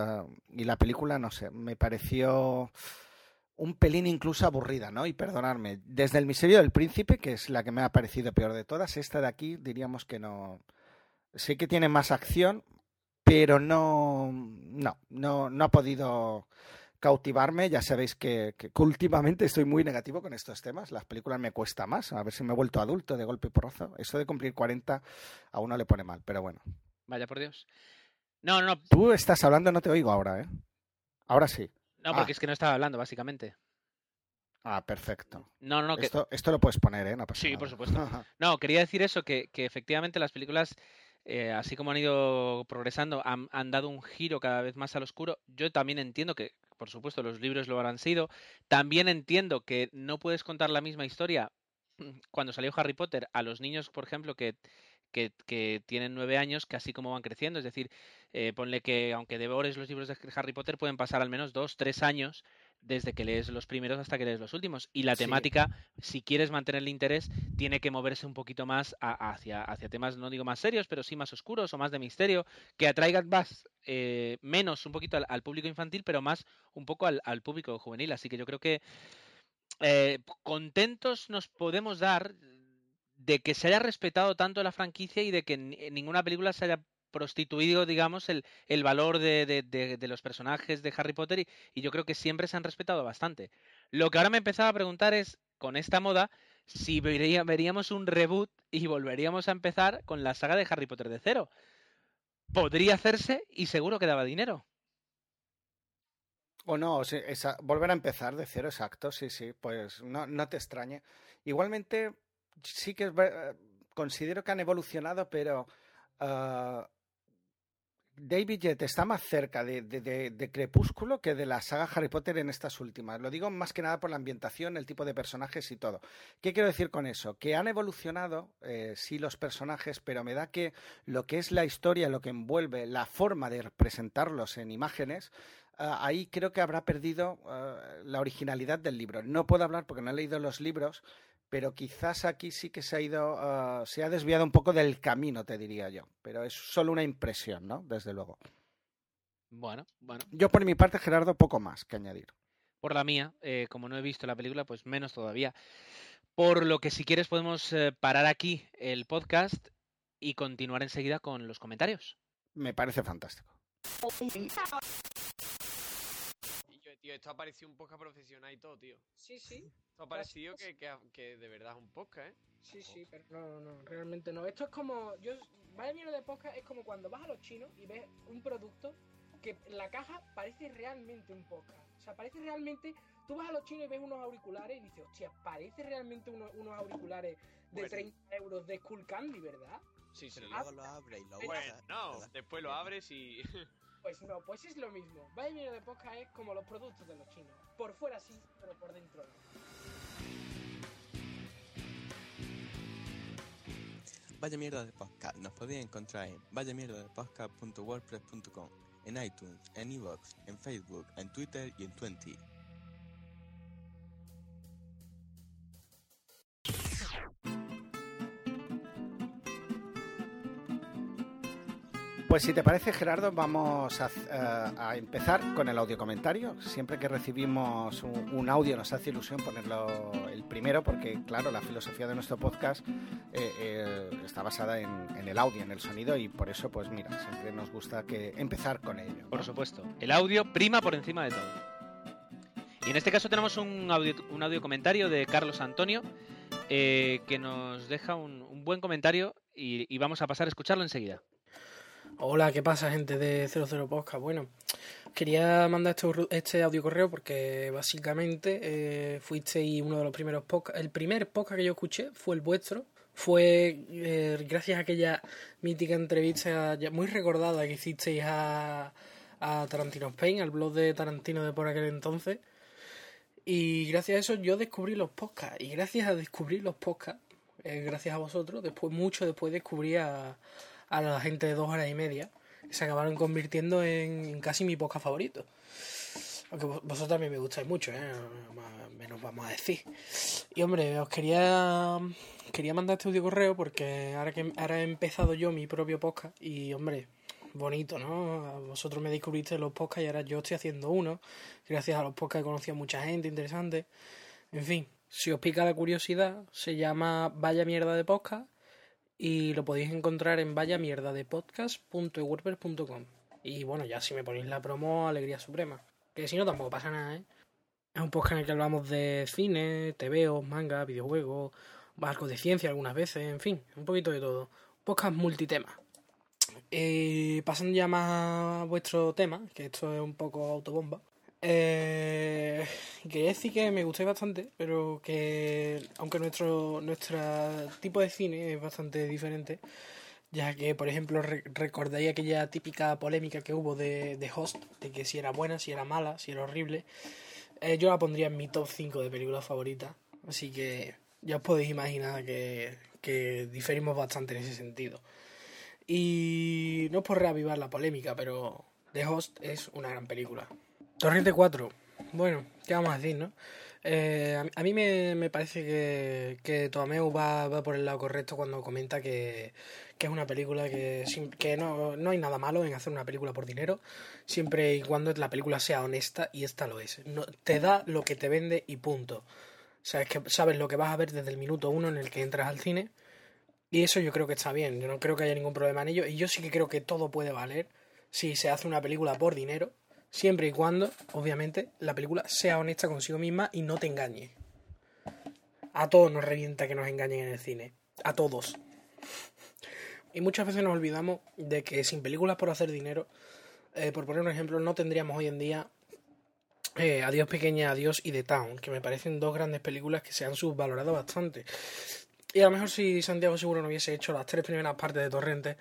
y la película, no sé, me pareció un pelín incluso aburrida, ¿no? Y perdonadme, desde El misterio del príncipe, que es la que me ha parecido peor de todas, esta de aquí diríamos que no... Sé que tiene más acción, pero no, no, no, no ha podido cautivarme. Ya sabéis que, últimamente estoy muy negativo con estos temas. Las películas me cuesta más. A ver si me he vuelto adulto de golpe y porrazo. Eso de cumplir 40 a uno le pone mal, pero bueno. Vaya por Dios. No, no. Tú estás hablando, no te oigo ahora, ¿eh? Ahora sí. No, porque ah. es que no estaba hablando, básicamente. Ah, perfecto. No, no, esto, esto lo puedes poner, ¿eh? sí, por supuesto. no, quería decir eso, que, que efectivamente las películas eh, así como han ido progresando, han, han, dado un giro cada vez más al oscuro. Yo también entiendo que, por supuesto, los libros lo habrán sido. También entiendo que no puedes contar la misma historia cuando salió Harry Potter a los niños, por ejemplo, que, que, que tienen nueve años, que así como van creciendo. Es decir, eh, ponle que aunque devores los libros de Harry Potter, pueden pasar al menos dos, tres años desde que lees los primeros hasta que lees los últimos. Y la temática, si quieres mantener el interés, tiene que moverse un poquito más hacia, hacia temas, no digo más serios, pero sí más oscuros o más de misterio, que atraigan más, eh, menos un poquito al, público infantil, pero más un poco al, público juvenil. Así que yo creo que eh, contentos nos podemos dar de que se haya respetado tanto la franquicia y de que ninguna película se haya prostituido, digamos, el, el valor de, de, los personajes de Harry Potter y, yo creo que siempre se han respetado bastante. Lo que ahora me empezaba a preguntar es, con esta moda, si veríamos un reboot y volveríamos a empezar con la saga de Harry Potter de cero. podría hacerse y seguro que daba dinero. O no, volver a empezar de cero, exacto, sí, sí, pues no, no te extrañe. Igualmente, sí que ver- considero que han evolucionado, pero ah, David Jet está más cerca de Crepúsculo que de la saga Harry Potter en estas últimas. Lo digo más que nada por la ambientación, el tipo de personajes y todo. ¿Qué quiero decir con eso? Que han evolucionado, eh, sí, los personajes, pero me da que lo que es la historia, lo que envuelve, la forma de representarlos en imágenes, ah, ahí creo que habrá perdido ah, la originalidad del libro. No puedo hablar porque no he leído los libros, pero quizás aquí sí que se ha ido, ah, se ha desviado un poco del camino, te diría yo. Pero es solo una impresión, ¿no? Desde luego. Bueno, bueno. Yo por mi parte, Gerardo, poco más que añadir. Por la mía, eh, como no he visto la película, pues menos todavía. Por lo que si quieres podemos eh, parar aquí el podcast y continuar enseguida con los comentarios. Me parece fantástico. Tío, esto ha parecido un podcast profesional y todo, tío. Sí, sí, Esto ha parecido que, que, que de verdad es un podcast, ¿eh? sí, sí, pero no, no, realmente no. Esto es como, yo, vaya mierda de podcast es como cuando vas a los chinos y ves un producto que la caja parece realmente un podcast. O sea, parece realmente, tú vas a los chinos y ves unos auriculares y dices, hostia, parece realmente uno- unos auriculares de Bueno. 30 euros de Skull Candy, ¿verdad? Sí, sí. Pero luego lo abres y lo Bueno, no, después lo abres y... Pues no, pues es lo mismo. Vaya mierda de podcast es como los productos de los chinos. Por fuera sí, pero por dentro no. Vaya mierda de podcast. Nos podéis encontrar en vayamierdadepodcast.wordpress.com, en iTunes, en iVoox, en Facebook, en Twitter y en Twenty. Pues si te parece, Gerardo, vamos a, eh, a empezar con el audio comentario. Siempre que recibimos un, audio nos hace ilusión ponerlo el primero porque, claro, la filosofía de nuestro podcast eh, eh, está basada en, el audio, en el sonido y por eso, pues mira, siempre nos gusta que empezar con ello. Por supuesto, el audio prima por encima de todo. Y en este caso tenemos un audio, un audio comentario de Carlos Antonio eh, que nos deja un, buen comentario y vamos a pasar a escucharlo enseguida. Hola, ¿qué pasa, gente de 00 Podcast? Bueno, quería mandar este, este audio correo porque básicamente eh, fuisteis uno de los primeros podcasts. El primer podcast que yo escuché fue el vuestro. Fue eh, gracias a aquella mítica entrevista ya muy recordada que hicisteis a, a Tarantino Spain, al blog de Tarantino de por aquel entonces. Y gracias a eso yo descubrí los podcasts. Y gracias a descubrir los podcasts, eh, gracias a vosotros, después, mucho después descubrí a, a la gente de dos horas y media, se acabaron convirtiendo en, casi mi podcast favorito. Aunque vos- vosotros también me gustáis mucho, ¿eh? Menos vamos a decir. Y hombre, os quería quería mandar este audio correo porque ahora que ahora he empezado yo mi propio podcast y hombre, bonito, ¿no? Vosotros me descubriste los podcasts y ahora yo estoy haciendo uno. Gracias a los podcasts he conocido a mucha gente interesante. En fin, si os pica la curiosidad, se llama Vaya Mierda de Podcast y lo podéis encontrar en vayamierdadepodcast.wordpress.com y bueno, ya si me ponéis la promo, alegría suprema. Que si no, tampoco pasa nada, ¿eh? Es un podcast en el que hablamos de cine, TVO, manga, videojuegos, algo de ciencia algunas veces, en fin, un poquito de todo. Podcast multitema. Eh, pasando ya más a vuestro tema, que esto es un poco autobomba. Eh, quería decir que me gustáis bastante, pero que aunque nuestro, nuestro tipo de cine es bastante diferente, ya que, por ejemplo, re- recordáis aquella típica polémica que hubo de, de Host, de que si era buena, si era mala, si era horrible. Eh, yo la pondría en mi top 5 de películas favoritas, así que ya os podéis imaginar que, que diferimos bastante en ese sentido. Y no es por reavivar la polémica, pero The Host es una gran película. Torrente 4. Bueno, ¿qué vamos a decir, no? Eh, a, mí- me, me parece que, que Tomeu va, va por el lado correcto cuando comenta que, que es una película que, que no, no hay nada malo en hacer una película por dinero, siempre y cuando la película sea honesta, y esta lo es. No, te da lo que te vende y punto. O sea, es que sabes lo que vas a ver desde el minuto uno en el que entras al cine, y eso yo creo que está bien, yo no creo que haya ningún problema en ello, y yo sí que creo que todo puede valer si se hace una película por dinero, siempre y cuando, obviamente, la película sea honesta consigo misma y no te engañe. A todos nos revienta que nos engañen en el cine. A todos. Y muchas veces nos olvidamos de que sin películas por hacer dinero, eh, por poner un ejemplo, no tendríamos hoy en día eh, Adiós Pequeña, Adiós y The Town, que me parecen dos grandes películas que se han subvalorado bastante. Y a lo mejor si Santiago Seguro no hubiese hecho las tres primeras partes de Torrente,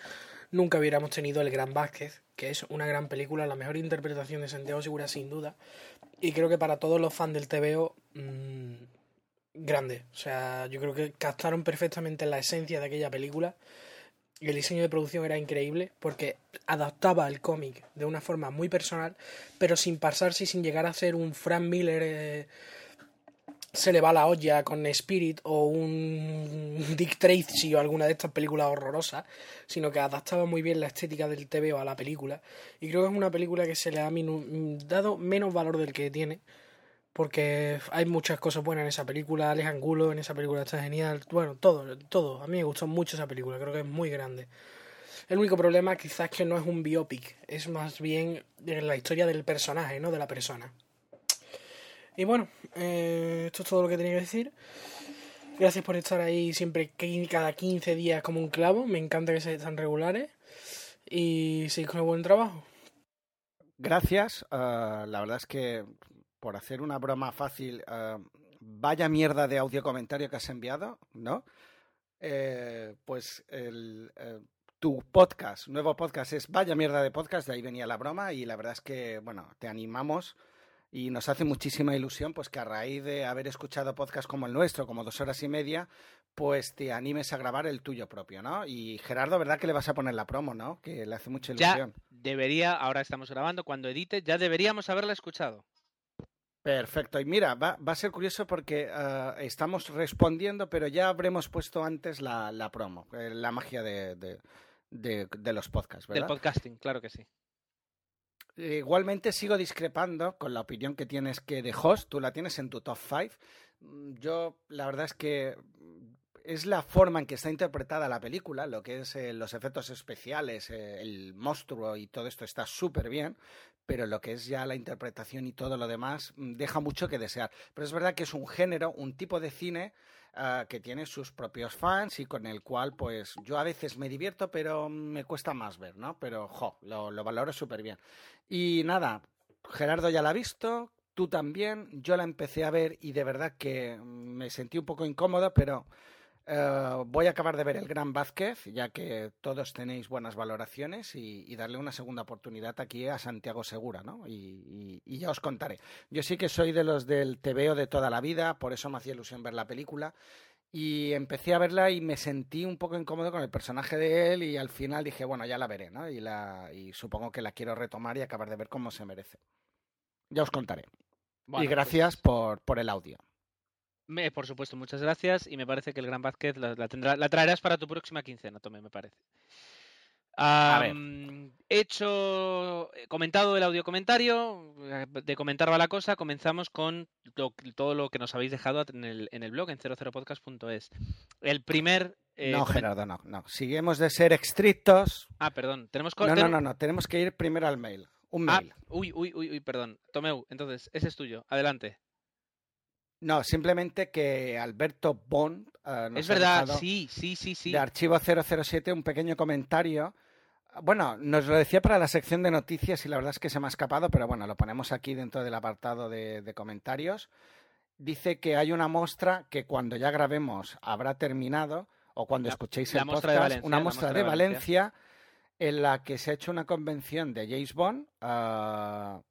nunca hubiéramos tenido El Gran Vázquez, que es una gran película, la mejor interpretación de Santiago Segura sin duda. Y creo que para todos los fans del TVO, mmm, grande. O sea, yo creo que captaron perfectamente la esencia de aquella película. El diseño de producción era increíble porque adaptaba el cómic de una forma muy personal, pero sin pasarse y sin llegar a ser un Frank Miller eh, se le va la olla con Spirit o un Dick Tracy o alguna de estas películas horrorosas, sino que adaptaba muy bien la estética del TVO a la película. Y creo que es una película que se le ha dado menos valor del que tiene, porque hay muchas cosas buenas en esa película. Alex Angulo en esa película está genial. Bueno, todo, todo. A mí me gustó mucho esa película, creo que es muy grande. El único problema quizás que no es un biopic, es más bien la historia del personaje, no de la persona. Y bueno, eh, esto es todo lo que tenía que decir. Gracias por estar ahí siempre, cada 15 días como un clavo. Me encanta que sean tan regulares. Y seguir con el buen trabajo. Gracias. Uh, la verdad es que por hacer una broma fácil, uh, vaya mierda de audio comentario que has enviado, ¿no? Eh, pues el, eh, tu podcast, nuevo podcast es Vaya mierda de podcast, de ahí venía la broma y la verdad es que, bueno, te animamos y nos hace muchísima ilusión pues que a raíz de haber escuchado podcasts como el nuestro, como dos horas y media, pues te animes a grabar el tuyo propio, ¿no? Y Gerardo, ¿verdad que le vas a poner la promo, ¿no? Que le hace mucha ilusión. Ya debería, ahora estamos grabando, cuando edite, ya deberíamos haberla escuchado. Perfecto. Y mira, va, va a ser curioso porque uh, estamos respondiendo, pero ya habremos puesto antes la, la promo, eh, la magia de, de, de, de los podcasts, ¿verdad? Del podcasting, claro que sí. Igualmente sigo discrepando con la opinión que tienes que de Host, tú la tienes en tu top 5. Yo la verdad es que es la forma en que está interpretada la película, lo que es eh, los efectos especiales, eh, el monstruo y todo esto está súper bien, pero lo que es ya la interpretación y todo lo demás mm, deja mucho que desear. Pero es verdad que es un género, un tipo de cine uh, que tiene sus propios fans y con el cual pues yo a veces me divierto, pero me cuesta más ver, ¿no? Pero, jo, lo, lo valoro súper bien. Y nada, Gerardo ya la ha visto, tú también, yo la empecé a ver y de verdad que me sentí un poco incómodo, pero Uh, voy a acabar de ver el Gran Vázquez, ya que todos tenéis buenas valoraciones, y, y, darle una segunda oportunidad aquí a Santiago Segura, ¿no? Y, y, y, ya os contaré. Yo sí que soy de los del TVO de toda la vida, por eso me hacía ilusión ver la película. Y empecé a verla y me sentí un poco incómodo con el personaje de él y al final dije, bueno, ya la veré, ¿no? Y, la, y supongo que la quiero retomar y acabar de ver cómo se merece. Ya os contaré. Bueno, y gracias pues... por, por el audio. Me, por supuesto, muchas gracias. Y me parece que el Gran Vázquez la, la, tendrá, la traerás para tu próxima quincena, Tome, me parece. Um, hecho, comentado el audio comentario, de comentar va la cosa, comenzamos con lo, todo lo que nos habéis dejado en el, en el blog, en 00podcast.es. El primer... Eh, no, Gerardo, no, no. Si hemos de ser estrictos... Ah, perdón. Tenemos no, no, no, no, tenemos que ir primero al mail. Un mail. Ah, uy, uy, uy, uy, perdón. Tomeu, entonces, ese es tuyo. Adelante. No, simplemente que Alberto Bond. Uh, nos es verdad, sí, sí, sí, sí. De archivo 007, un pequeño comentario. Bueno, nos lo decía para la sección de noticias y la verdad es que se me ha escapado, pero bueno, lo ponemos aquí dentro del apartado de, de comentarios. Dice que hay una muestra que cuando ya grabemos habrá terminado, o cuando la, escuchéis el podcast, Valencia, una muestra de, de Valencia, Valencia, en la que se ha hecho una convención de James Bond. Uh,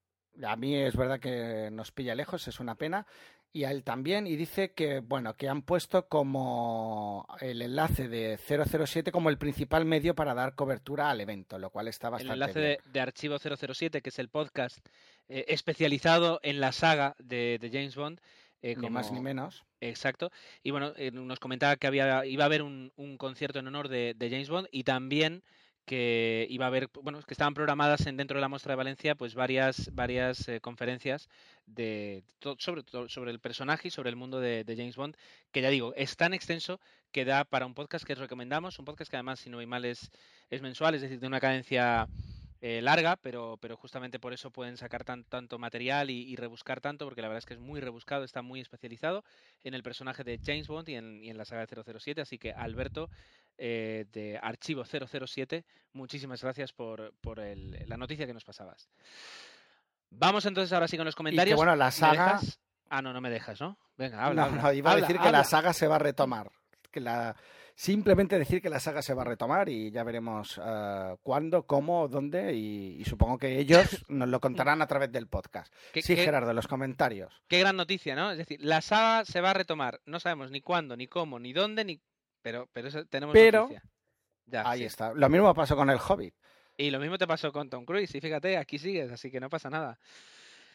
a mí es verdad que nos pilla lejos, es una pena y a él también y dice que bueno que han puesto como el enlace de 007 como el principal medio para dar cobertura al evento lo cual está bastante el enlace bien. De, de, archivo 007 que es el podcast eh, especializado en la saga de, de James Bond eh, como... ni más ni menos exacto y bueno eh, nos comentaba que había iba a haber un, un concierto en honor de, de James Bond y también que iba a haber, bueno, que estaban programadas en, dentro de la muestra de Valencia, pues varias, varias eh, conferencias de, sobre, sobre el personaje y sobre el mundo de, James Bond, que ya digo, es tan extenso que da para un podcast que recomendamos, un podcast que además, si no hay mal, es, es mensual, es decir, de una cadencia eh, larga, pero, pero justamente por eso pueden sacar tan- tanto material y, y rebuscar tanto, porque la verdad es que es muy rebuscado, está muy especializado en el personaje de James Bond y en, y en la saga de 007. Así que Alberto, eh, de Archivo 007, muchísimas gracias por, por el- la noticia que nos pasabas. Vamos entonces ahora sí con los Y que comentarios. bueno, la ¿Me saga. Ah, no, no me dejas, ¿no? Venga, habla. No, habla, no, iba a habla, decir que la saga se va a retomar. Que la... Simplemente decir que la saga se va a retomar y ya veremos eh, cuándo, cómo, dónde y, y supongo que ellos nos lo contarán a través del podcast. ¿Qué- Sí, qué- Gerardo, los comentarios. Qué gran noticia, ¿no? Es decir, la saga se va a retomar. No sabemos ni cuándo, ni cómo, ni dónde, ni. Pero, pero eso tenemos Pero- noticia. Ya, Ahí sí. está. Lo mismo pasó con el Hobbit. Y lo mismo te pasó con Tom Cruise. Y fíjate, aquí sigues, así que no pasa nada.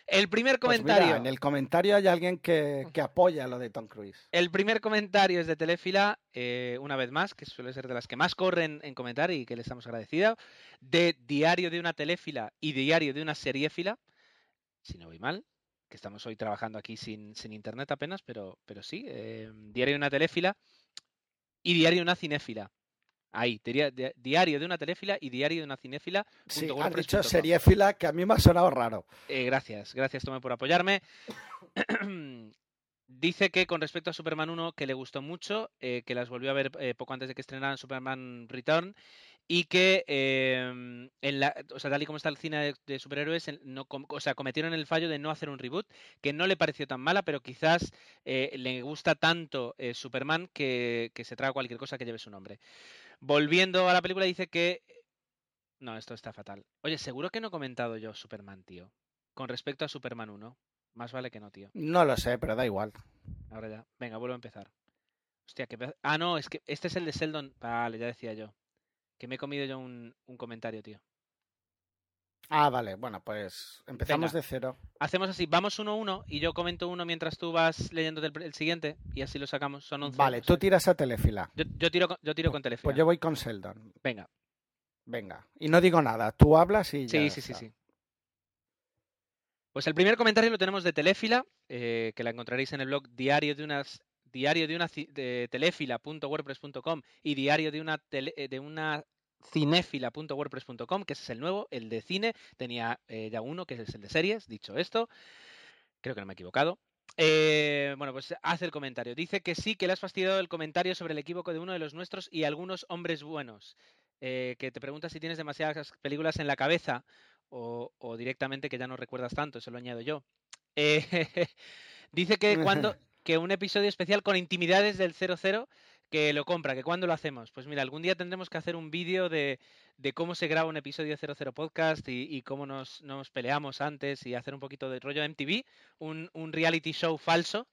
El primer Pues mira, comentario. en el comentario hay alguien que, que apoya lo de Tom Cruise. El primer comentario es de Telefila, eh, una vez más, que suele ser de las que más corren en comentar y que le estamos agradecidos, de Diario de una Telefila y Diario de una Seriéfila, si no voy mal, que estamos hoy trabajando aquí sin, sin internet apenas, pero, pero sí, eh, Diario de una Telefila y Diario de una Cinéfila. Ahí, Diario de una Telefila y Diario de una Cinéfila. Sí, han dicho seriéfila que a mí me ha sonado raro. Eh, gracias, gracias Tome por apoyarme. Dice que con respecto a Superman 1 que le gustó mucho, eh, que las volvió a ver eh, poco antes de que estrenaran Superman Return y que, em, en la, o sea, tal y como está el cine de, de superhéroes, no, com- o sea, cometieron el fallo de no hacer un reboot, que no le pareció tan mala, pero quizás eh, le gusta tanto eh, Superman que, que se traga cualquier cosa que lleve su nombre. Volviendo a la película, dice que... No, esto está fatal. Oye, seguro que no he comentado yo Superman, tío. Con respecto a Superman 1. Más vale que no, tío. No lo sé, pero da igual. Ahora ya. Venga, vuelvo a empezar. Hostia, que... Ah, no, es que este es el de Sheldon. Vale, ya decía yo. Que me he comido yo un, un comentario, tío. Ah, vale, bueno, pues empezamos Venga. de cero. Hacemos así, vamos uno a uno y yo comento uno mientras tú vas leyendo del- el, siguiente y así lo sacamos. Son 11. Vale, tú tiras a telefila. Yo, yo tiro, con- yo tiro con teléfono. Pues yo voy con Sheldon. Venga. Venga. Y no digo nada, tú hablas y ya Sí, sí, sí, está. sí. Pues el primer comentario lo tenemos de Telefila, eh, que la encontraréis en el blog diario de unas diario de una de telefila.wordpress.com y diario de una tele- eh, de una cinéfila.wordpress.com, que ese es el nuevo, el de cine, tenía eh, ya uno, que es el de series, dicho esto, creo que no me he equivocado. Eh, bueno, pues hace el comentario. Dice que sí, que le has fastidiado el comentario sobre el equívoco de uno de los nuestros y algunos hombres buenos. Eh, que te pregunta si tienes demasiadas películas en la cabeza o, o directamente que ya no recuerdas tanto, eso lo añado yo. Eh, dice que cuando que un episodio especial con intimidades del 00 que lo compra, que cuando lo hacemos. Pues mira, algún día tendremos que hacer un vídeo de, de cómo se graba un episodio 00 podcast y, y cómo nos, nos peleamos antes y hacer un poquito de rollo MTV, un, un reality show falso.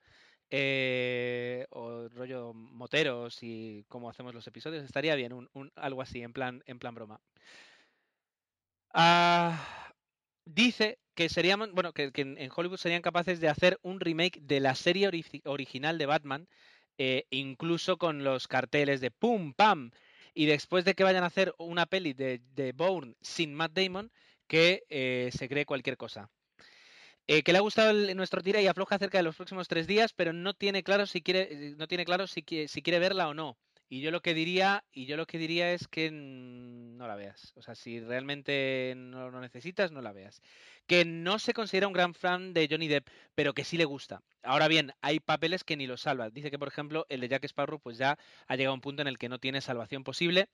eh, o rollo moteros y cómo hacemos los episodios estaría bien un, algo así en plan en plan broma Ah, dice que serían, bueno, que, en Hollywood serían capaces de hacer un remake de la serie ori- original de Batman, eh, incluso con los carteles de pum, pam, y después de que vayan a hacer una peli de, Bourne sin Matt Damon, que eh, se cree cualquier cosa. Eh, que le ha gustado nuestro tira y afloja acerca de los próximos tres días, pero no tiene claro si quiere, no tiene claro si si quiere verla o no. Y yo lo que diría, y yo lo que diría es que no la veas. O sea, si realmente no lo necesitas, no la veas. Que no se considera un gran fan de Johnny Depp, pero que sí le gusta. Ahora bien, hay papeles que ni lo salvan. Dice que, por ejemplo, el de Jack Sparrow, pues ya ha llegado a un punto en el que no tiene salvación posible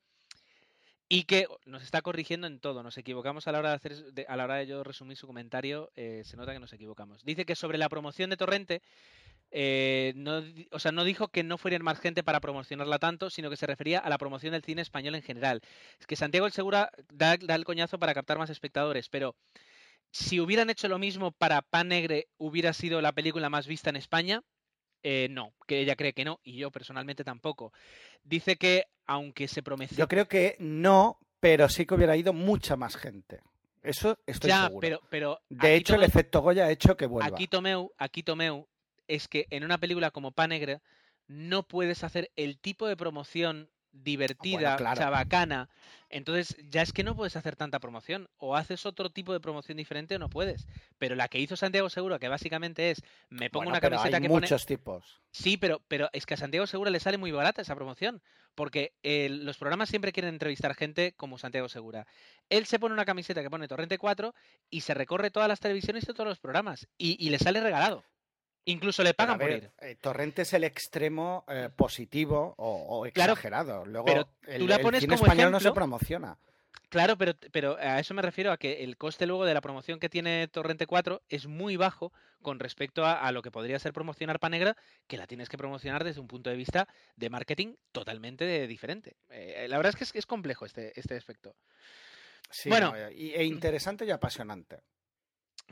y que nos está corrigiendo en todo. Nos equivocamos a la hora de hacer, a la hora de yo resumir su comentario, eh, se nota que nos equivocamos. Dice que sobre la promoción de Torrente, eh, no, o sea, no dijo que no fueran más gente para promocionarla tanto, sino que se refería a la promoción del cine español en general. Es que Santiago el Segura da, da el coñazo para captar más espectadores, pero si hubieran hecho lo mismo para Pan Negre, hubiera sido la película más vista en España. Eh, no, que ella cree que no, y yo personalmente tampoco. Dice que aunque se prometió Yo creo que no, pero sí que hubiera ido mucha más gente. Eso estoy ya, seguro. pero, pero De hecho, el efecto Goya ha hecho que vuelva. aquí Tomeu, aquí Tomeu, es que en una película como Pan Negra no puedes hacer el tipo de promoción divertida, claro. chabacana. Entonces, ya es que no puedes hacer tanta promoción. O haces otro tipo de promoción diferente o no puedes. Pero la que hizo Santiago Segura, que básicamente es, me pongo Bueno, una pero camiseta hay que pone... muchos tipos. Sí, pero, pero es que a Santiago Segura le sale muy barata esa promoción, porque eh, los programas siempre quieren entrevistar gente como Santiago Segura. Él se pone una camiseta que pone Torrente 4 y se recorre todas las televisiones y todos los programas, y, y le sale regalado. Incluso le pagan por ir. eh, Torrente es el extremo eh, positivo o, o Claro, exagerado. Luego, pero el, cine como español no se promociona. Claro, pero, pero a eso me refiero a que el coste luego de la promoción que tiene Torrente 4 es muy bajo con respecto a, a lo que podría ser promocionar Panegra, que la tienes que promocionar desde un punto de vista de marketing totalmente diferente. Eh, la verdad es que es, es complejo este, este aspecto. Sí, Bueno. no, y- e interesante y apasionante.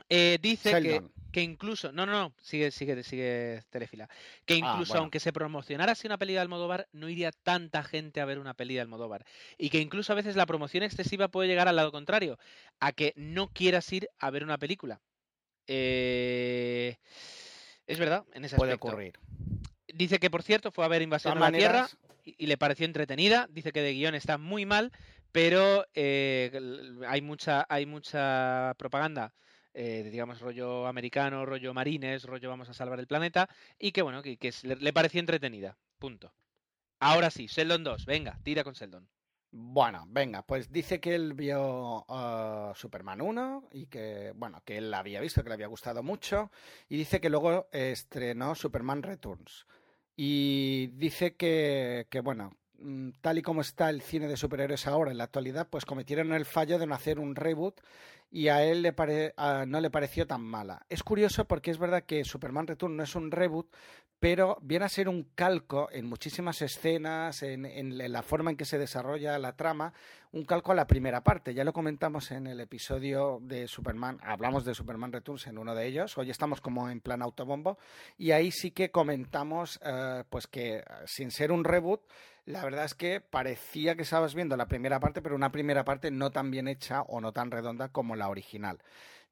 Eh, dice que, Sheldon. que incluso, no, no, no, sigue, sigue, sigue Telefila, que Ah, incluso bueno. aunque se promocionara así una peli de Almodóvar, no iría tanta gente a ver una peli de Almodóvar. Y que incluso a veces la promoción excesiva puede llegar al lado contrario, a que no quieras ir a ver una película. Eh, Es verdad, en ese Puede aspecto. ocurrir. Dice que, por cierto, fue a ver Invasión a la Tierra y, y le pareció entretenida. Dice que de guion está muy mal, pero eh, hay, mucha, hay mucha propaganda, eh, digamos, rollo americano, rollo marines, rollo vamos a salvar el planeta, y que, bueno, que, que le, le pareció entretenida. Punto. Ahora sí, Sheldon 2. Venga, tira con Sheldon. Bueno, venga, pues dice que él vio ah, Superman 1 y que, bueno, que él la había visto, que le había gustado mucho. Y dice que luego estrenó Superman Returns. Y dice que, que, bueno, mm, tal y como está el cine de superhéroes ahora en la actualidad, pues cometieron el fallo de no hacer un reboot y a él le pare- no le pareció tan mala. Es curioso porque es verdad que Superman Returns no es un reboot, pero viene a ser un calco en muchísimas escenas, en, en la forma en que se desarrolla la trama, un calco a la primera parte. Ya lo comentamos en el episodio de Superman, hablamos de Superman Returns en uno de ellos, hoy estamos como en plan autobombo, y ahí sí que comentamos eh, pues que sin ser un reboot, la verdad es que parecía que estabas viendo la primera parte, pero una primera parte no tan bien hecha o no tan redonda como la original.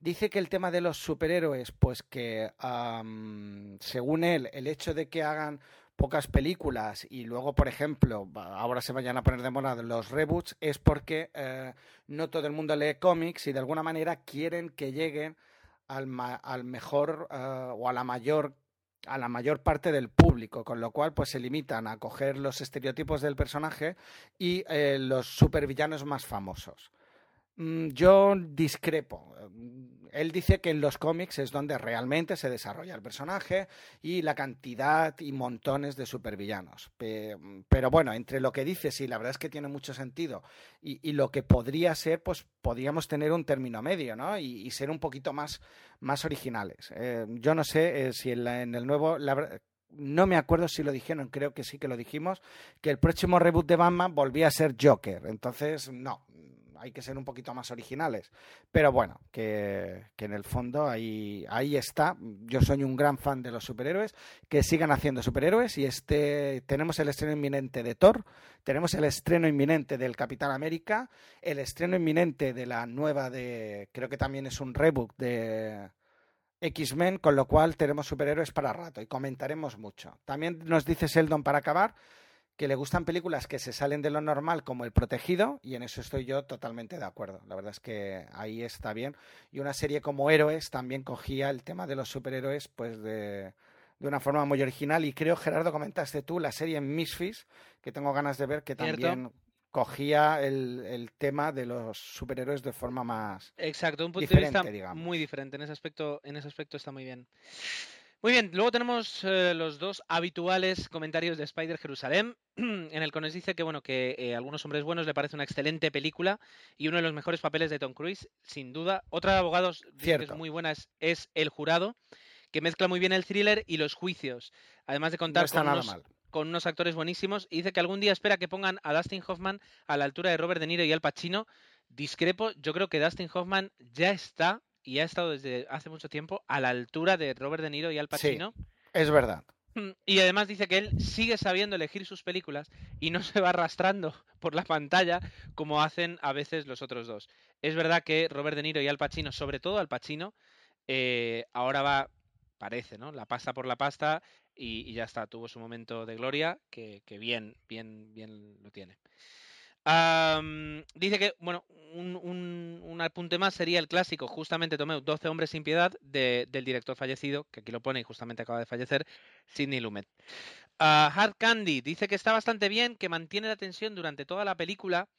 Dice que el tema de los superhéroes, pues que am, según él, el hecho de que hagan pocas películas y luego, por ejemplo, ahora se vayan a poner de moda los reboots, es porque eh, no todo el mundo lee cómics y de alguna manera quieren que lleguen al, ma- al mejor eh, o a la mayor a la mayor parte del público, con lo cual pues se limitan a coger los estereotipos del personaje y eh, los supervillanos más famosos. Mm, Yo discrepo. Él dice que en los cómics es donde realmente se desarrolla el personaje y la cantidad y montones de supervillanos. Pe- Pero bueno, entre lo que dices y la verdad es que tiene mucho sentido y, lo que podría ser, pues podríamos tener un término medio, ¿no? Y, ser un poquito más, más originales. Eh, yo no sé eh, si en, la- en el nuevo... la no me acuerdo si lo dijeron, creo que sí que lo dijimos, que el próximo reboot de Batman volvía a ser Joker. Entonces, no, hay que ser un poquito más originales. Pero bueno, que, en el fondo ahí, ahí está. Yo soy un gran fan de los superhéroes, que sigan haciendo superhéroes y este tenemos el estreno inminente de Thor, tenemos el estreno inminente del Capitán América, el estreno inminente de la nueva de, creo que también es un reboot de X-Men, con lo cual tenemos superhéroes para rato y comentaremos mucho. También nos dice Sheldon para acabar que le gustan películas que se salen de lo normal como El Protegido y en eso estoy yo totalmente de acuerdo. La verdad es que ahí está bien. Y una serie como Héroes también cogía el tema de los superhéroes pues de, de una forma muy original y creo, Gerardo, comentaste tú la serie Misfits, que tengo ganas de ver, que Cierto. también cogía el, el tema de los superhéroes de forma más... Exacto, un punto de vista digamos. muy diferente. En ese aspecto, en ese aspecto está muy bien. Muy bien, luego tenemos eh, los dos habituales comentarios de Spider Jerusalén, en el que nos dice que bueno que eh, Algunos hombres buenos le parece una excelente película y uno de los mejores papeles de Tom Cruise, sin duda. Otra de abogados dice que Cierto. es muy buena es, es El jurado, que mezcla muy bien el thriller y los juicios, además de contar No está con nada unos, mal. con unos actores buenísimos y dice que algún día espera que pongan a Dustin Hoffman a la altura de Robert De Niro y Al Pacino. Discrepo, yo creo que Dustin Hoffman ya está y ha estado desde hace mucho tiempo a la altura de Robert De Niro y Al Sí. Pacino. Es verdad. Mm, Y además dice que él sigue sabiendo elegir sus películas y no se va arrastrando por la pantalla como hacen a veces los otros dos. Es verdad que Robert De Niro y Al Pacino, sobre todo Al Pacino, eh, ahora va, parece, ¿no? La pasta por la pasta. y, y ya está, tuvo su momento de gloria, que, que bien, bien, bien lo tiene. Dice que, bueno, un, un- un apunte más sería el clásico, justamente Tomeu, 12 hombres sin piedad, de- del director fallecido, que aquí lo pone y justamente acaba de fallecer, Sidney Lumet. Ah, Hard Candy dice que está bastante bien, que mantiene la tensión durante toda la película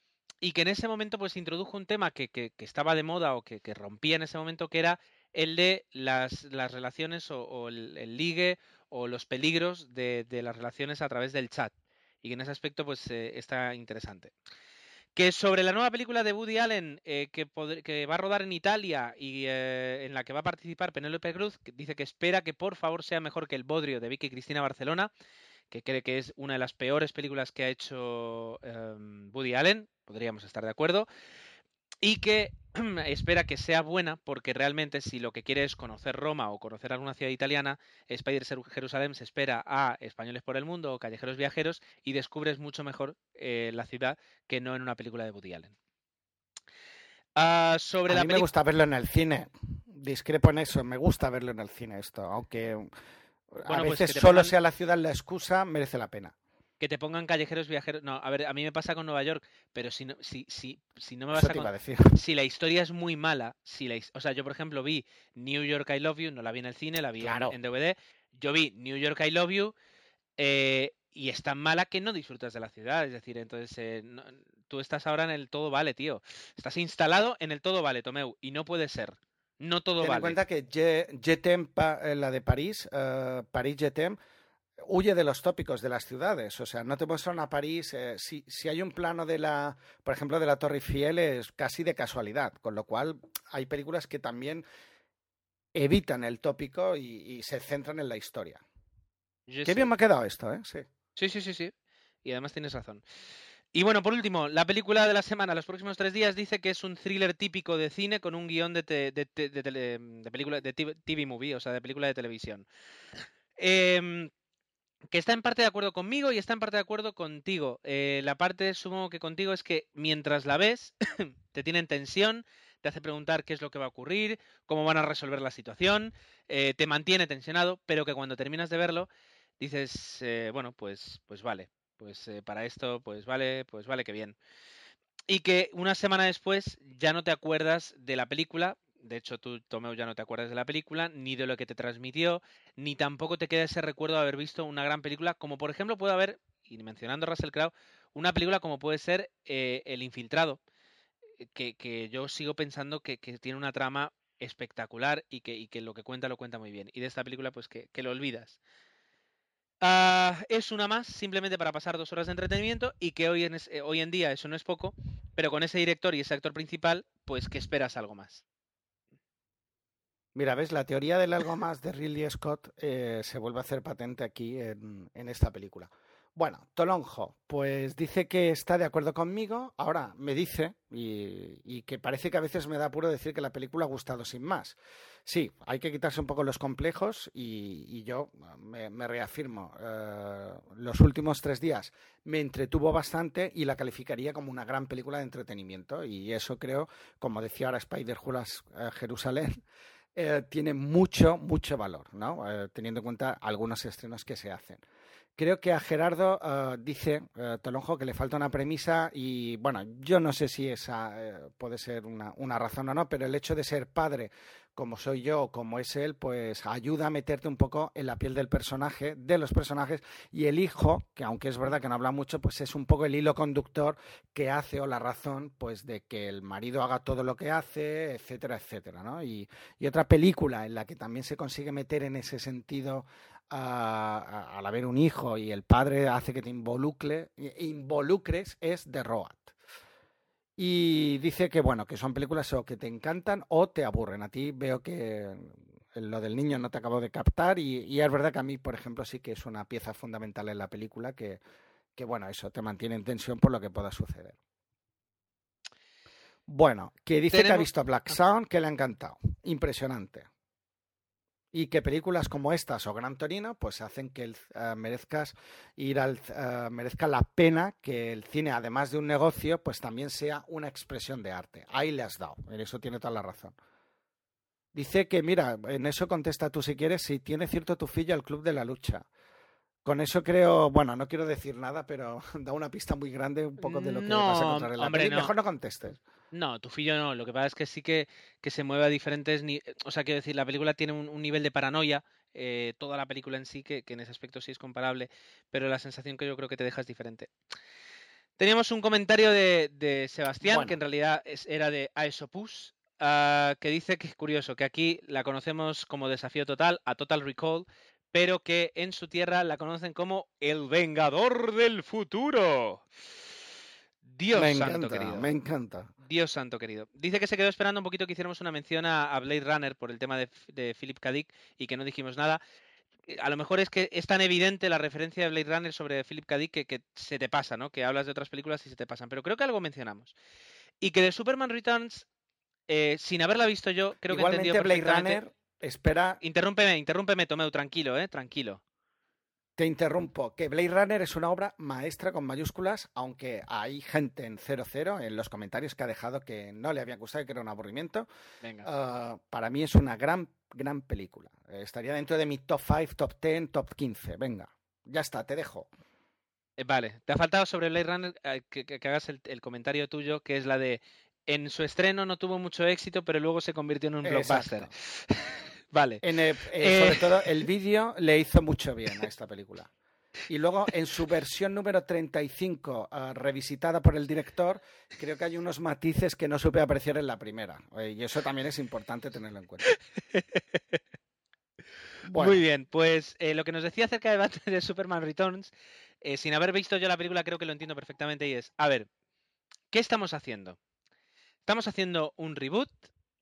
y que en ese momento pues introdujo un tema que, que- que estaba de moda o que, que rompía en ese momento, que era el de las, las relaciones o, o el, el ligue o los peligros de, de las relaciones a través del chat. Y que en ese aspecto pues eh, está interesante. Que sobre la nueva película de Woody Allen eh, que, va a rodar en Italia y eh, en la que va a participar Penélope Cruz, que dice que espera que por favor sea mejor que El Bodrio de Vicky Cristina Barcelona, que cree que es una de las peores películas que ha hecho em, Woody Allen, podríamos estar de acuerdo, y que espera que sea buena porque realmente si lo que quiere es conocer Roma o conocer alguna ciudad italiana, Spider Jerusalén se espera a Españoles por el Mundo o Callejeros Viajeros y descubres mucho mejor eh, la ciudad que no en una película de Woody Allen. Ah, sobre A la mí me gusta verlo en el cine. Discrepo en eso, me gusta verlo en el cine esto, aunque a Bueno, pues veces solo pongan- sea la ciudad la excusa, merece la pena. Que te pongan callejeros viajeros. No, a ver, a mí me pasa con Nueva York, pero si no, si, si, si no me vas a con- a decir. si la historia es muy mala, si la, o sea, yo por ejemplo vi New York I Love You, no la vi en el cine, la vi en- Claro. en, DVD, yo vi New York I Love You eh, y es tan mala que no disfrutas de la ciudad, es decir, entonces eh, no- tú estás ahora en el todo vale, tío, estás instalado en el todo vale, Tomeu, y no puede ser, no todo Ten en vale. cuenta que Je- Jetem, pa- eh, la de París, eh, París Jetem, huye de los tópicos de las ciudades. O sea, no te muestran a París. eh, si, si hay un plano de la, por ejemplo, de la Torre Eiffel, es casi de casualidad. Con lo cual, hay películas que también evitan el tópico y, y se centran en la historia. Yo Qué sé- bien me ha quedado esto, ¿eh? Sí. Sí, sí, sí, sí. Y además tienes razón. Y bueno, por último, la película de la semana, los próximos tres días, dice que es un thriller típico de cine con un guion de, te- de, de de película, de TV, movie, o sea, de película de televisión. Em, que está en parte de acuerdo conmigo y está en parte de acuerdo contigo. Eh, la parte, supongo que contigo, es que mientras la ves, te tiene en tensión, te hace preguntar qué es lo que va a ocurrir, cómo van a resolver la situación, eh, te mantiene tensionado, pero que cuando terminas de verlo, dices, eh, bueno, pues, pues vale, pues para esto, pues vale, pues vale, que bien. Y que una semana después ya no te acuerdas de la película, de hecho tú, Tomeu, ya no te acuerdas de la película, ni de lo que te transmitió, ni tampoco te queda ese recuerdo de haber visto una gran película, como por ejemplo puede haber, y mencionando Russell Crowe, una película como puede ser eh, El Infiltrado, eh, que, yo sigo pensando que, tiene una trama espectacular y que, lo que cuenta lo cuenta muy bien. Y de esta película, pues que, que lo olvidas. Ah, es una más, simplemente para pasar dos horas de entretenimiento y que hoy en, es- eh, hoy en día eso no es poco, pero con ese director y ese actor principal, pues que esperas algo más. Mira, ves, la teoría del algo más de Ridley Scott eh, se vuelve a hacer patente aquí en, esta película. Bueno, Tolonjo, pues dice que está de acuerdo conmigo. Ahora me dice, y, que parece que a veces me da apuro decir que la película ha gustado sin más. Sí, hay que quitarse un poco los complejos y, yo me, reafirmo. eh, los últimos tres días me entretuvo bastante y la calificaría como una gran película de entretenimiento. Y eso creo, como decía ahora Spider Jerusalén, eh, tiene mucho, mucho valor, ¿no? Eh, teniendo en cuenta algunos estrenos que se hacen. Creo que a Gerardo eh, dice Tolonjo que le falta una premisa y bueno, yo no sé si esa puede ser una, una razón o no, pero el hecho de ser padre como soy yo, como es él, pues ayuda a meterte un poco en la piel del personaje, de los personajes, y el hijo, que aunque es verdad que no habla mucho, pues es un poco el hilo conductor que hace o la razón, pues de que el marido haga todo lo que hace, etcétera, etcétera, ¿no? Y, y otra película en la que también se consigue meter en ese sentido al haber un hijo y el padre hace que te involucre, involucres es The Road. Y dice que bueno, que son películas o que te encantan o te aburren. A ti veo que lo del niño no te acabo de captar y, y es verdad que a mí, por ejemplo, sí que es una pieza fundamental en la película que, que bueno, eso te mantiene en tensión por lo que pueda suceder. Bueno, que dice que ha visto Black Sound, que le ha encantado. Impresionante. Y que películas como estas o Gran Torino, pues hacen que el, eh, merezcas ir al, eh, merezca la pena que el cine, además de un negocio, pues también sea una expresión de arte. Ahí le has dado, en eso tiene toda la razón. Dice que, mira, en eso contesta tú si quieres, si tiene cierto tufillo al Club de la Lucha. Con eso creo, bueno, no quiero decir nada, pero da una pista muy grande un poco de lo que No, vas a encontrar en la hombre, no. Mejor no contestes. No, Tufillo no. Lo que pasa es que sí que, que se mueve a diferentes... ni- O sea, quiero decir, la película tiene un, un nivel de paranoia, eh, toda la película en sí, que, que en ese aspecto sí es comparable, pero la sensación que yo creo que te deja es diferente. Teníamos un comentario de, de Sebastián, Bueno. que en realidad es- era de Aesopus, ah, que dice que es curioso, que aquí la conocemos como Desafío Total, a Total Recall, pero que en su tierra la conocen como El Vengador del Futuro. Dios me santo encanta, querido. me encanta. Dios santo querido. Dice que se quedó esperando un poquito que hiciéramos una mención a, a Blade Runner por el tema de, de Philip K. Dick y que no dijimos nada. Eh, A lo mejor es que es tan evidente la referencia de Blade Runner sobre Philip K. Dick que, que se te pasa, ¿no? Que hablas de otras películas y se te pasan. Pero creo que algo mencionamos. Y que de Superman Returns, eh, sin haberla visto yo, creo que entendido Blade Runner, espera, Interrúmpeme, interrúmpeme, Tomeu, tranquilo, ¿eh? Tranquilo. Te interrumpo, que Blade Runner es una obra maestra con mayúsculas, aunque hay gente en 00 en los comentarios que ha dejado que no le había gustado y que era un aburrimiento. Venga. Ah, para mí es una gran, gran película. Estaría dentro de mi top 5, top 10, top 15. Venga, ya está, te dejo. Eh, vale, te ha faltado sobre Blade Runner eh, que, hagas el, el comentario tuyo, que es la de en su estreno no tuvo mucho éxito, pero luego se convirtió en un blockbuster. Vale. En, eh, eh. Sobre todo el vídeo le hizo mucho bien a esta película. Y luego en su versión número 35, ah, revisitada por el director, creo que hay unos matices que no supe apreciar en la primera. Eh, y eso también es importante tenerlo en cuenta. Bueno, Muy bien, pues eh, lo que nos decía acerca de Batman de Superman Returns, eh, sin haber visto yo la película, creo que lo entiendo perfectamente y es, a ver, ¿qué estamos haciendo? ¿Estamos haciendo un reboot?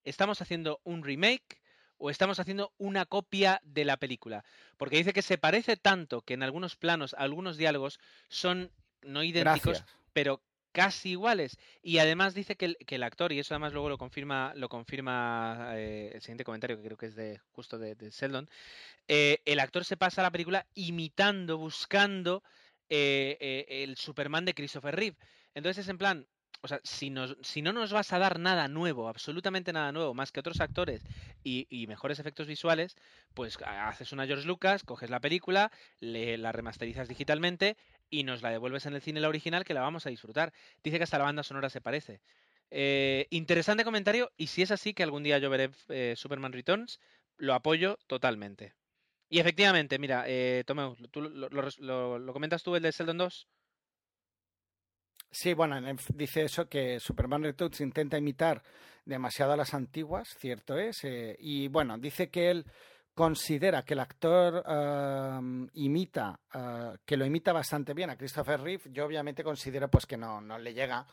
¿Estamos haciendo un remake? ¿O estamos haciendo una copia de la película? Porque dice que se parece tanto que en algunos planos, algunos diálogos son no idénticos, gracias. pero casi iguales. Y además dice que el, que el actor, y eso además luego lo confirma, lo confirma eh, el siguiente comentario, que creo que es de justo de, de Sheldon, eh, el actor se pasa la película imitando, buscando eh, el Superman de Christopher Reeve. Entonces es en plan, o sea, si, nos, si no nos vas a dar nada nuevo, absolutamente nada nuevo, más que otros actores y, mejores efectos visuales, pues ha- haces una George Lucas, coges la película, le, la remasterizas digitalmente y nos la devuelves en el cine la original que la vamos a disfrutar. Dice que hasta la banda sonora se parece. Eh, interesante comentario y si es así que algún día yo veré eh, Superman Returns, lo apoyo totalmente. Y efectivamente, mira, eh, Tomeu, ¿tú lo, lo- comentas tú el de Sheldon 2? Sí, bueno, dice eso que Superman Returns intenta imitar demasiado a las antiguas, cierto es. eh, y bueno, dice que él considera que el actor imita, ah, que lo imita bastante bien a Christopher Reeve. Yo obviamente considero pues que no, no le llega,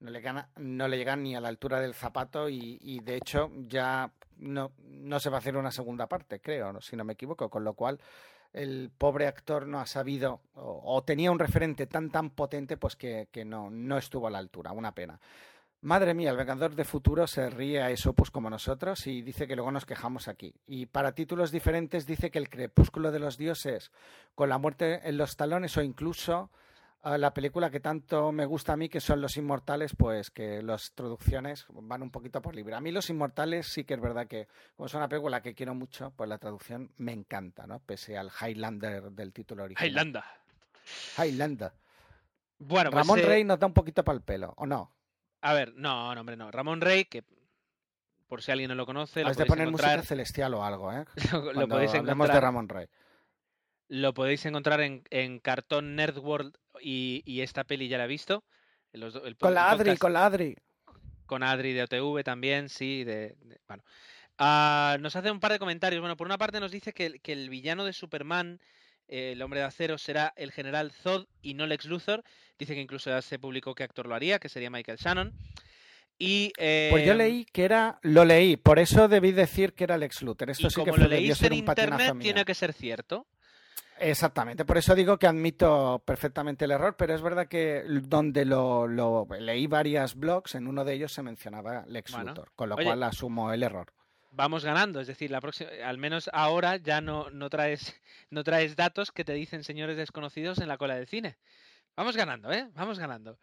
no le gana, no le llega ni a la altura del zapato y, y, de hecho ya no, no se va a hacer una segunda parte, creo, si no me equivoco, con lo cual el pobre actor no ha sabido o, tenía un referente tan tan potente pues que, que no, no estuvo a la altura, una pena. Madre mía, el Vengador de Futuro se ríe a eso pues como nosotros y dice que luego nos quejamos aquí. Y para títulos diferentes dice que el crepúsculo de los dioses con la muerte en los talones o incluso la película que tanto me gusta a mí que son Los Inmortales, pues que las traducciones van un poquito por libre. A mí Los Inmortales sí que es verdad que como es una película que quiero mucho, pues la traducción me encanta, ¿no? Pese al Highlander del título original. Highlander. Highlander. Bueno, pues, Ramón eh, Rey nos da un poquito para el pelo, ¿o no? A ver, no, no, hombre, no. Ramón Rey, que por si alguien no lo conoce, lo Has de podéis poner encontrar, música celestial o algo, ¿eh? lo, lo podéis hablemos de encontrar, Ramón Rey. lo podéis encontrar en, en Cartón Nerd World y, y esta peli ya la he visto. Los el Con la el Adri, con la Adri. con Adri de OTV también, sí, de, de- bueno. Ah, nos hace un par de comentarios. Bueno, por una parte nos dice que, el- que el villano de Superman, eh, el hombre de acero, será el general Zod y no Lex Luthor. Dice que incluso ya se publicó qué actor lo haría, que sería Michael Shannon. Y, Pues yo em, leí que era, lo leí, por eso debí decir que era Lex Luthor. Esto y sí que fue, lo leíste en internet, tiene que ser cierto. Exactamente, por eso digo que admito perfectamente el error, pero es verdad que donde lo, lo- leí varios blogs, en uno de ellos se mencionaba Lex Bueno, Luthor, con lo oye. cual asumo el error. Vamos ganando, es decir, la próxima, al menos ahora ya no, no traes no traes datos que te dicen señores desconocidos en la cola del cine. Vamos ganando, ¿eh? Vamos ganando.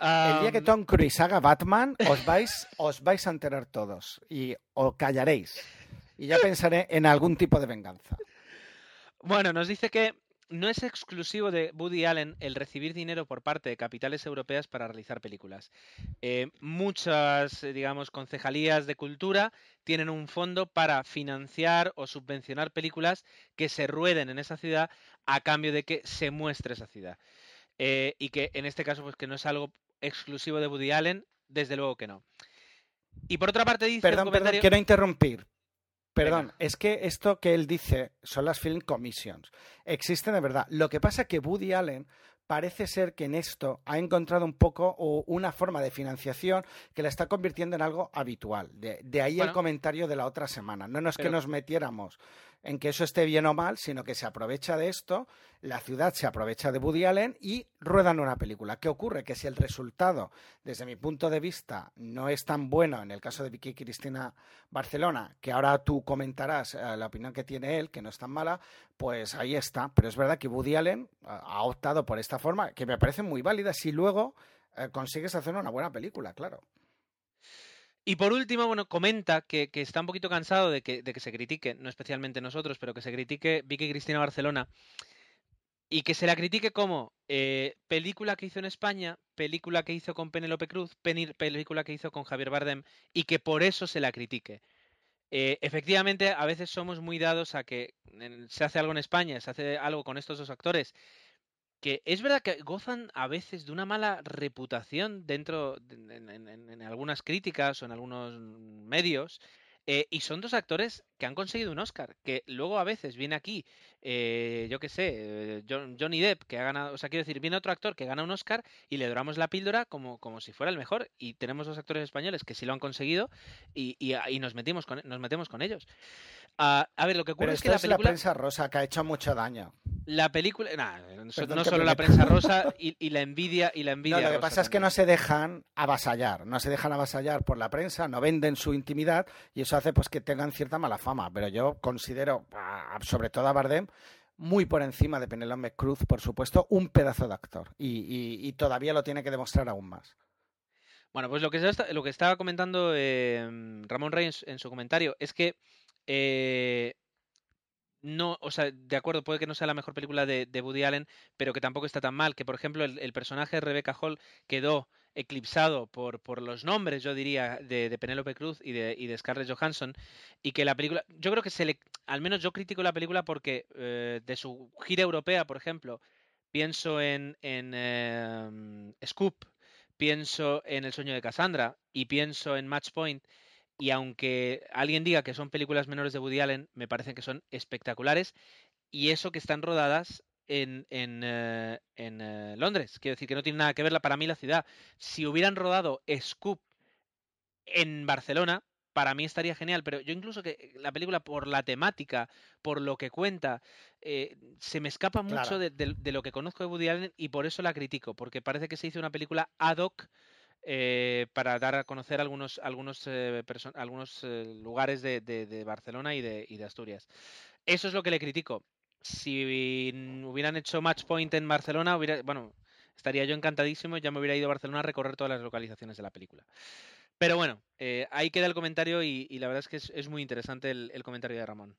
El día que Tom Cruise haga Batman, os vais, os vais a enterar todos y os callaréis. Y ya pensaré en algún tipo de venganza. Bueno, nos dice que no es exclusivo de Woody Allen el recibir dinero por parte de capitales europeas para realizar películas. Eh, muchas, eh, digamos, concejalías de cultura tienen un fondo para financiar o subvencionar películas que se rueden en esa ciudad a cambio de que se muestre esa ciudad. Eh, y que en este caso, pues que no es algo exclusivo de Woody Allen, desde luego que no. Y por otra parte dice Perdón, perdón, quiero interrumpir. Perdón, Venga. es que esto que él dice son las Film Commissions. Existen de verdad. Lo que pasa es que Woody Allen parece ser que en esto ha encontrado un poco o una forma de financiación que la está convirtiendo en algo habitual. De, de ahí Bueno. el comentario de la otra semana. No es que nos metiéramos en que eso esté bien o mal, sino que se aprovecha de esto, la ciudad se aprovecha de Woody Allen y ruedan una película. ¿Qué ocurre? Que si el resultado, desde mi punto de vista, no es tan bueno en el caso de Vicky y Cristina Barcelona, que ahora tú comentarás eh, la opinión que tiene él, que no es tan mala, pues ahí está. Pero es verdad que Woody Allen eh, ha optado por esta forma, que me parece muy válida si luego eh, consigues hacer una buena película, claro. Y por último, bueno, comenta que, está un poquito cansado de que, de que se critique, no especialmente nosotros, pero que se critique Vicky Cristina Barcelona y que se la critique como eh, película que hizo en España, película que hizo con Penélope Cruz, película que hizo con Javier Bardem y que por eso se la critique. Eh, efectivamente, a veces somos muy dados a que se hace algo en España, se hace algo con estos dos actores, que es verdad que gozan a veces de una mala reputación dentro, de- en, en- algunas críticas o en algunos medios, eh, y son dos actores que han conseguido un Oscar, que luego a veces viene aquí, eh, yo qué sé, eh, John- Johnny Depp, que ha ganado, o sea, quiero decir, viene otro actor que gana un Oscar y le doramos la píldora como, como si fuera el mejor, y tenemos dos actores españoles que sí lo han conseguido y, y- y nos, metimos con, nos metemos con ellos. Ah, a ver, lo que ocurre Pero es que la es la película... prensa rosa que ha hecho mucho daño. La película, nah, no Perdón no solo me la prensa rosa y, y la envidia y la No, envidia. lo que pasa es que no se dejan avasallar, no se dejan avasallar por la prensa, no venden su intimidad y eso hace pues que tengan cierta mala fama. Pero yo considero, sobre todo a Bardem, muy por encima de Penélope Cruz, por supuesto, un pedazo de actor y, todavía lo tiene que demostrar aún más. Bueno, pues lo que, estaba comentando eh, Ramón Rey en, su- en su comentario es que eh, no, o sea, de acuerdo, puede que no sea la mejor película de, Woody Allen, pero que tampoco está tan mal. Que, por ejemplo, el, personaje de Rebecca Hall quedó eclipsado por, por los nombres, yo diría, de, Penélope Cruz y de, y de Scarlett Johansson, y que la película, yo creo que se le, al menos yo critico la película porque eh, de su gira europea, por ejemplo, pienso en, en eh, Scoop, pienso en El sueño de Cassandra y pienso en Match Point. Y aunque alguien diga que son películas menores de Woody Allen, me parecen que son espectaculares. Y eso que están rodadas en, en, eh, en, eh, Londres. Quiero decir que no tiene nada que ver la- para mí la ciudad. Si hubieran rodado Scoop en Barcelona, para mí estaría genial. Pero yo incluso que la película, por la temática, por lo que cuenta, eh, se me escapa mucho Claro. de, de- de lo que conozco de Woody Allen y por eso la critico. Porque parece que se hizo una película ad hoc eh, para dar a conocer algunos, algunos, eh, algunos eh, lugares de, Barcelona y de, Asturias. Eso es lo que le critico. Si hubieran hecho Match Point en Barcelona, bueno, estaría yo encantadísimo ya me hubiera ido a Barcelona a recorrer todas las localizaciones de la película. Pero bueno, ahí queda el comentario y, la verdad es que es, muy interesante el comentario de Ramón.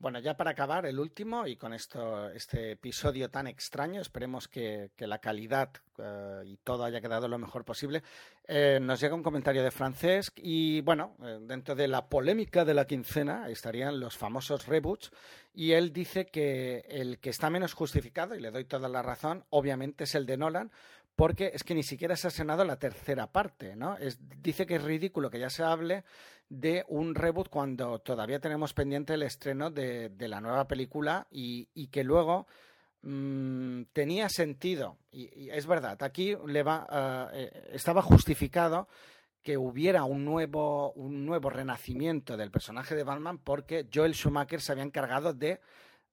Bueno, ya para acabar, el último, y con esto, este episodio tan extraño, esperemos que, que la calidad eh, y todo haya quedado lo mejor posible. eh, nos llega un comentario de Francesc y, bueno, eh, dentro de la polémica de la quincena estarían los famosos reboots, y él dice que el que está menos justificado, y le doy toda la razón, obviamente es el de Nolan, porque es que ni siquiera se ha estrenado la tercera parte, ¿no? Dice que es ridículo que ya se hable de un reboot cuando todavía tenemos pendiente el estreno de, de la nueva película y, y que luego mm, tenía sentido. Y, es verdad, aquí le va, ah, eh, estaba justificado que hubiera un nuevo, un nuevo renacimiento del personaje de Batman porque Joel Schumacher se había encargado de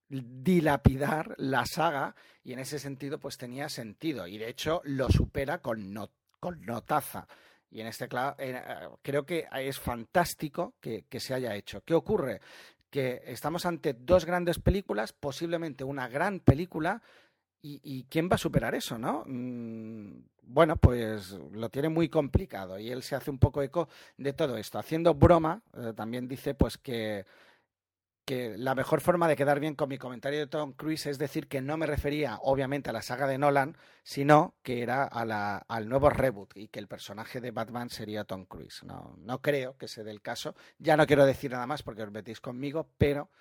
dilapidar la saga y en ese sentido pues tenía sentido y de hecho lo supera con, no- con notaza y en este eh, creo que es fantástico que, que se haya hecho. ¿Qué ocurre? Que estamos ante dos grandes películas, posiblemente una gran película, y, y ¿quién va a superar eso, no? Mm, bueno, pues lo tiene muy complicado y él se hace un poco eco de todo esto. Haciendo broma, eh, también dice pues que que la mejor forma de quedar bien con mi comentario de Tom Cruise es decir que no me refería obviamente a la saga de Nolan, sino que era a la, al nuevo reboot y que el personaje de Batman sería Tom Cruise. No, no creo que se dé el caso. Ya no quiero decir nada más porque os metéis conmigo, pero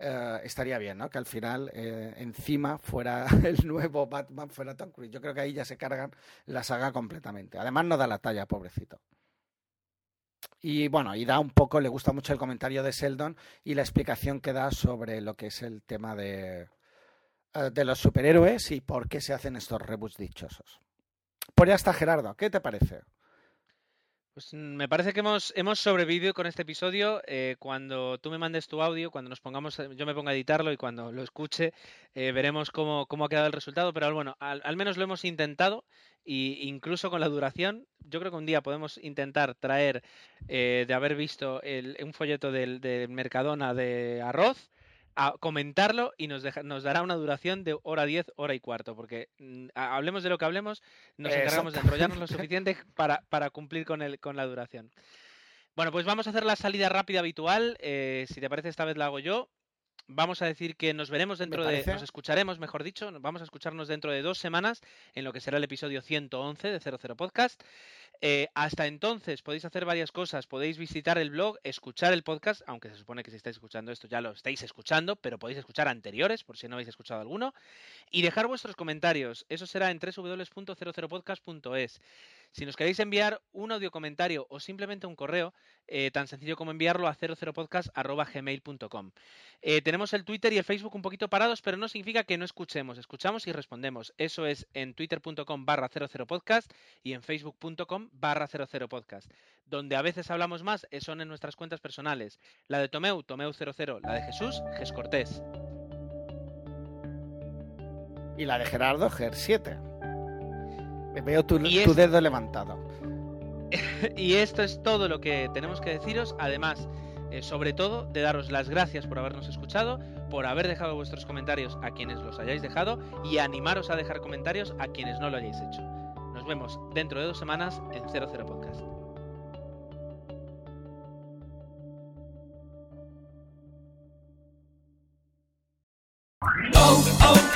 eh, estaría bien, ¿no? Que al final eh, encima fuera el nuevo Batman, fuera Tom Cruise. Yo creo que ahí ya se cargan la saga completamente. Además no da la talla, pobrecito. Y bueno, y da un poco, le gusta mucho el comentario de Sheldon y la explicación que da sobre lo que es el tema de, eh, de los superhéroes y por qué se hacen estos reboots dichosos. Por ya está Gerardo, ¿qué te parece? Pues me parece que hemos, hemos sobrevivido con este episodio. Eh, cuando tú me mandes tu audio, cuando nos pongamos, yo me ponga a editarlo y cuando lo escuche, eh, veremos cómo, cómo, ha quedado el resultado. Pero bueno, al, menos lo hemos intentado y incluso con la duración, yo creo que un día podemos intentar traer, eh, de haber visto el, un folleto del, del, Mercadona de arroz, a comentarlo y nos, deja, nos dará una duración de hora 10, hora y cuarto, porque mm, hablemos de lo que hablemos, nos encargamos de enrollarnos lo suficiente para, para cumplir con, el, con la duración. Bueno, pues vamos a hacer la salida rápida habitual. Eh, si te parece, esta vez la hago yo vamos a decir que nos veremos dentro de, nos escucharemos, mejor dicho, vamos a escucharnos dentro de dos semanas en lo que será el episodio 111 de 00 Podcast. Eh, hasta entonces podéis hacer varias cosas, podéis visitar el blog, escuchar el podcast, aunque se supone que si estáis escuchando esto ya lo estáis escuchando, pero podéis escuchar anteriores por si no habéis escuchado alguno, y dejar vuestros comentarios. Eso será en www.00podcast.es. Si nos queréis enviar un audio comentario o simplemente un correo, eh, tan sencillo como enviarlo a 00podcast.gmail.com. Eh, tenemos el Twitter y el Facebook un poquito parados, pero no significa que no escuchemos, escuchamos y respondemos. Eso es en twitter.com barra 00podcast y en facebook.com barra 00podcast. Donde a veces hablamos más eh, son en nuestras cuentas personales. La de Tomeu, Tomeu00, la de Jesús, Ges Cortés. Y la de Gerardo, Ger7. Veo tu, tu es... dedo levantado. y esto es todo lo que tenemos que deciros. Además, eh, sobre todo, de daros las gracias por habernos escuchado, por haber dejado vuestros comentarios a quienes los hayáis dejado y animaros a dejar comentarios a quienes no lo hayáis hecho. Nos vemos dentro de dos semanas en 00 Podcast. Oh, oh,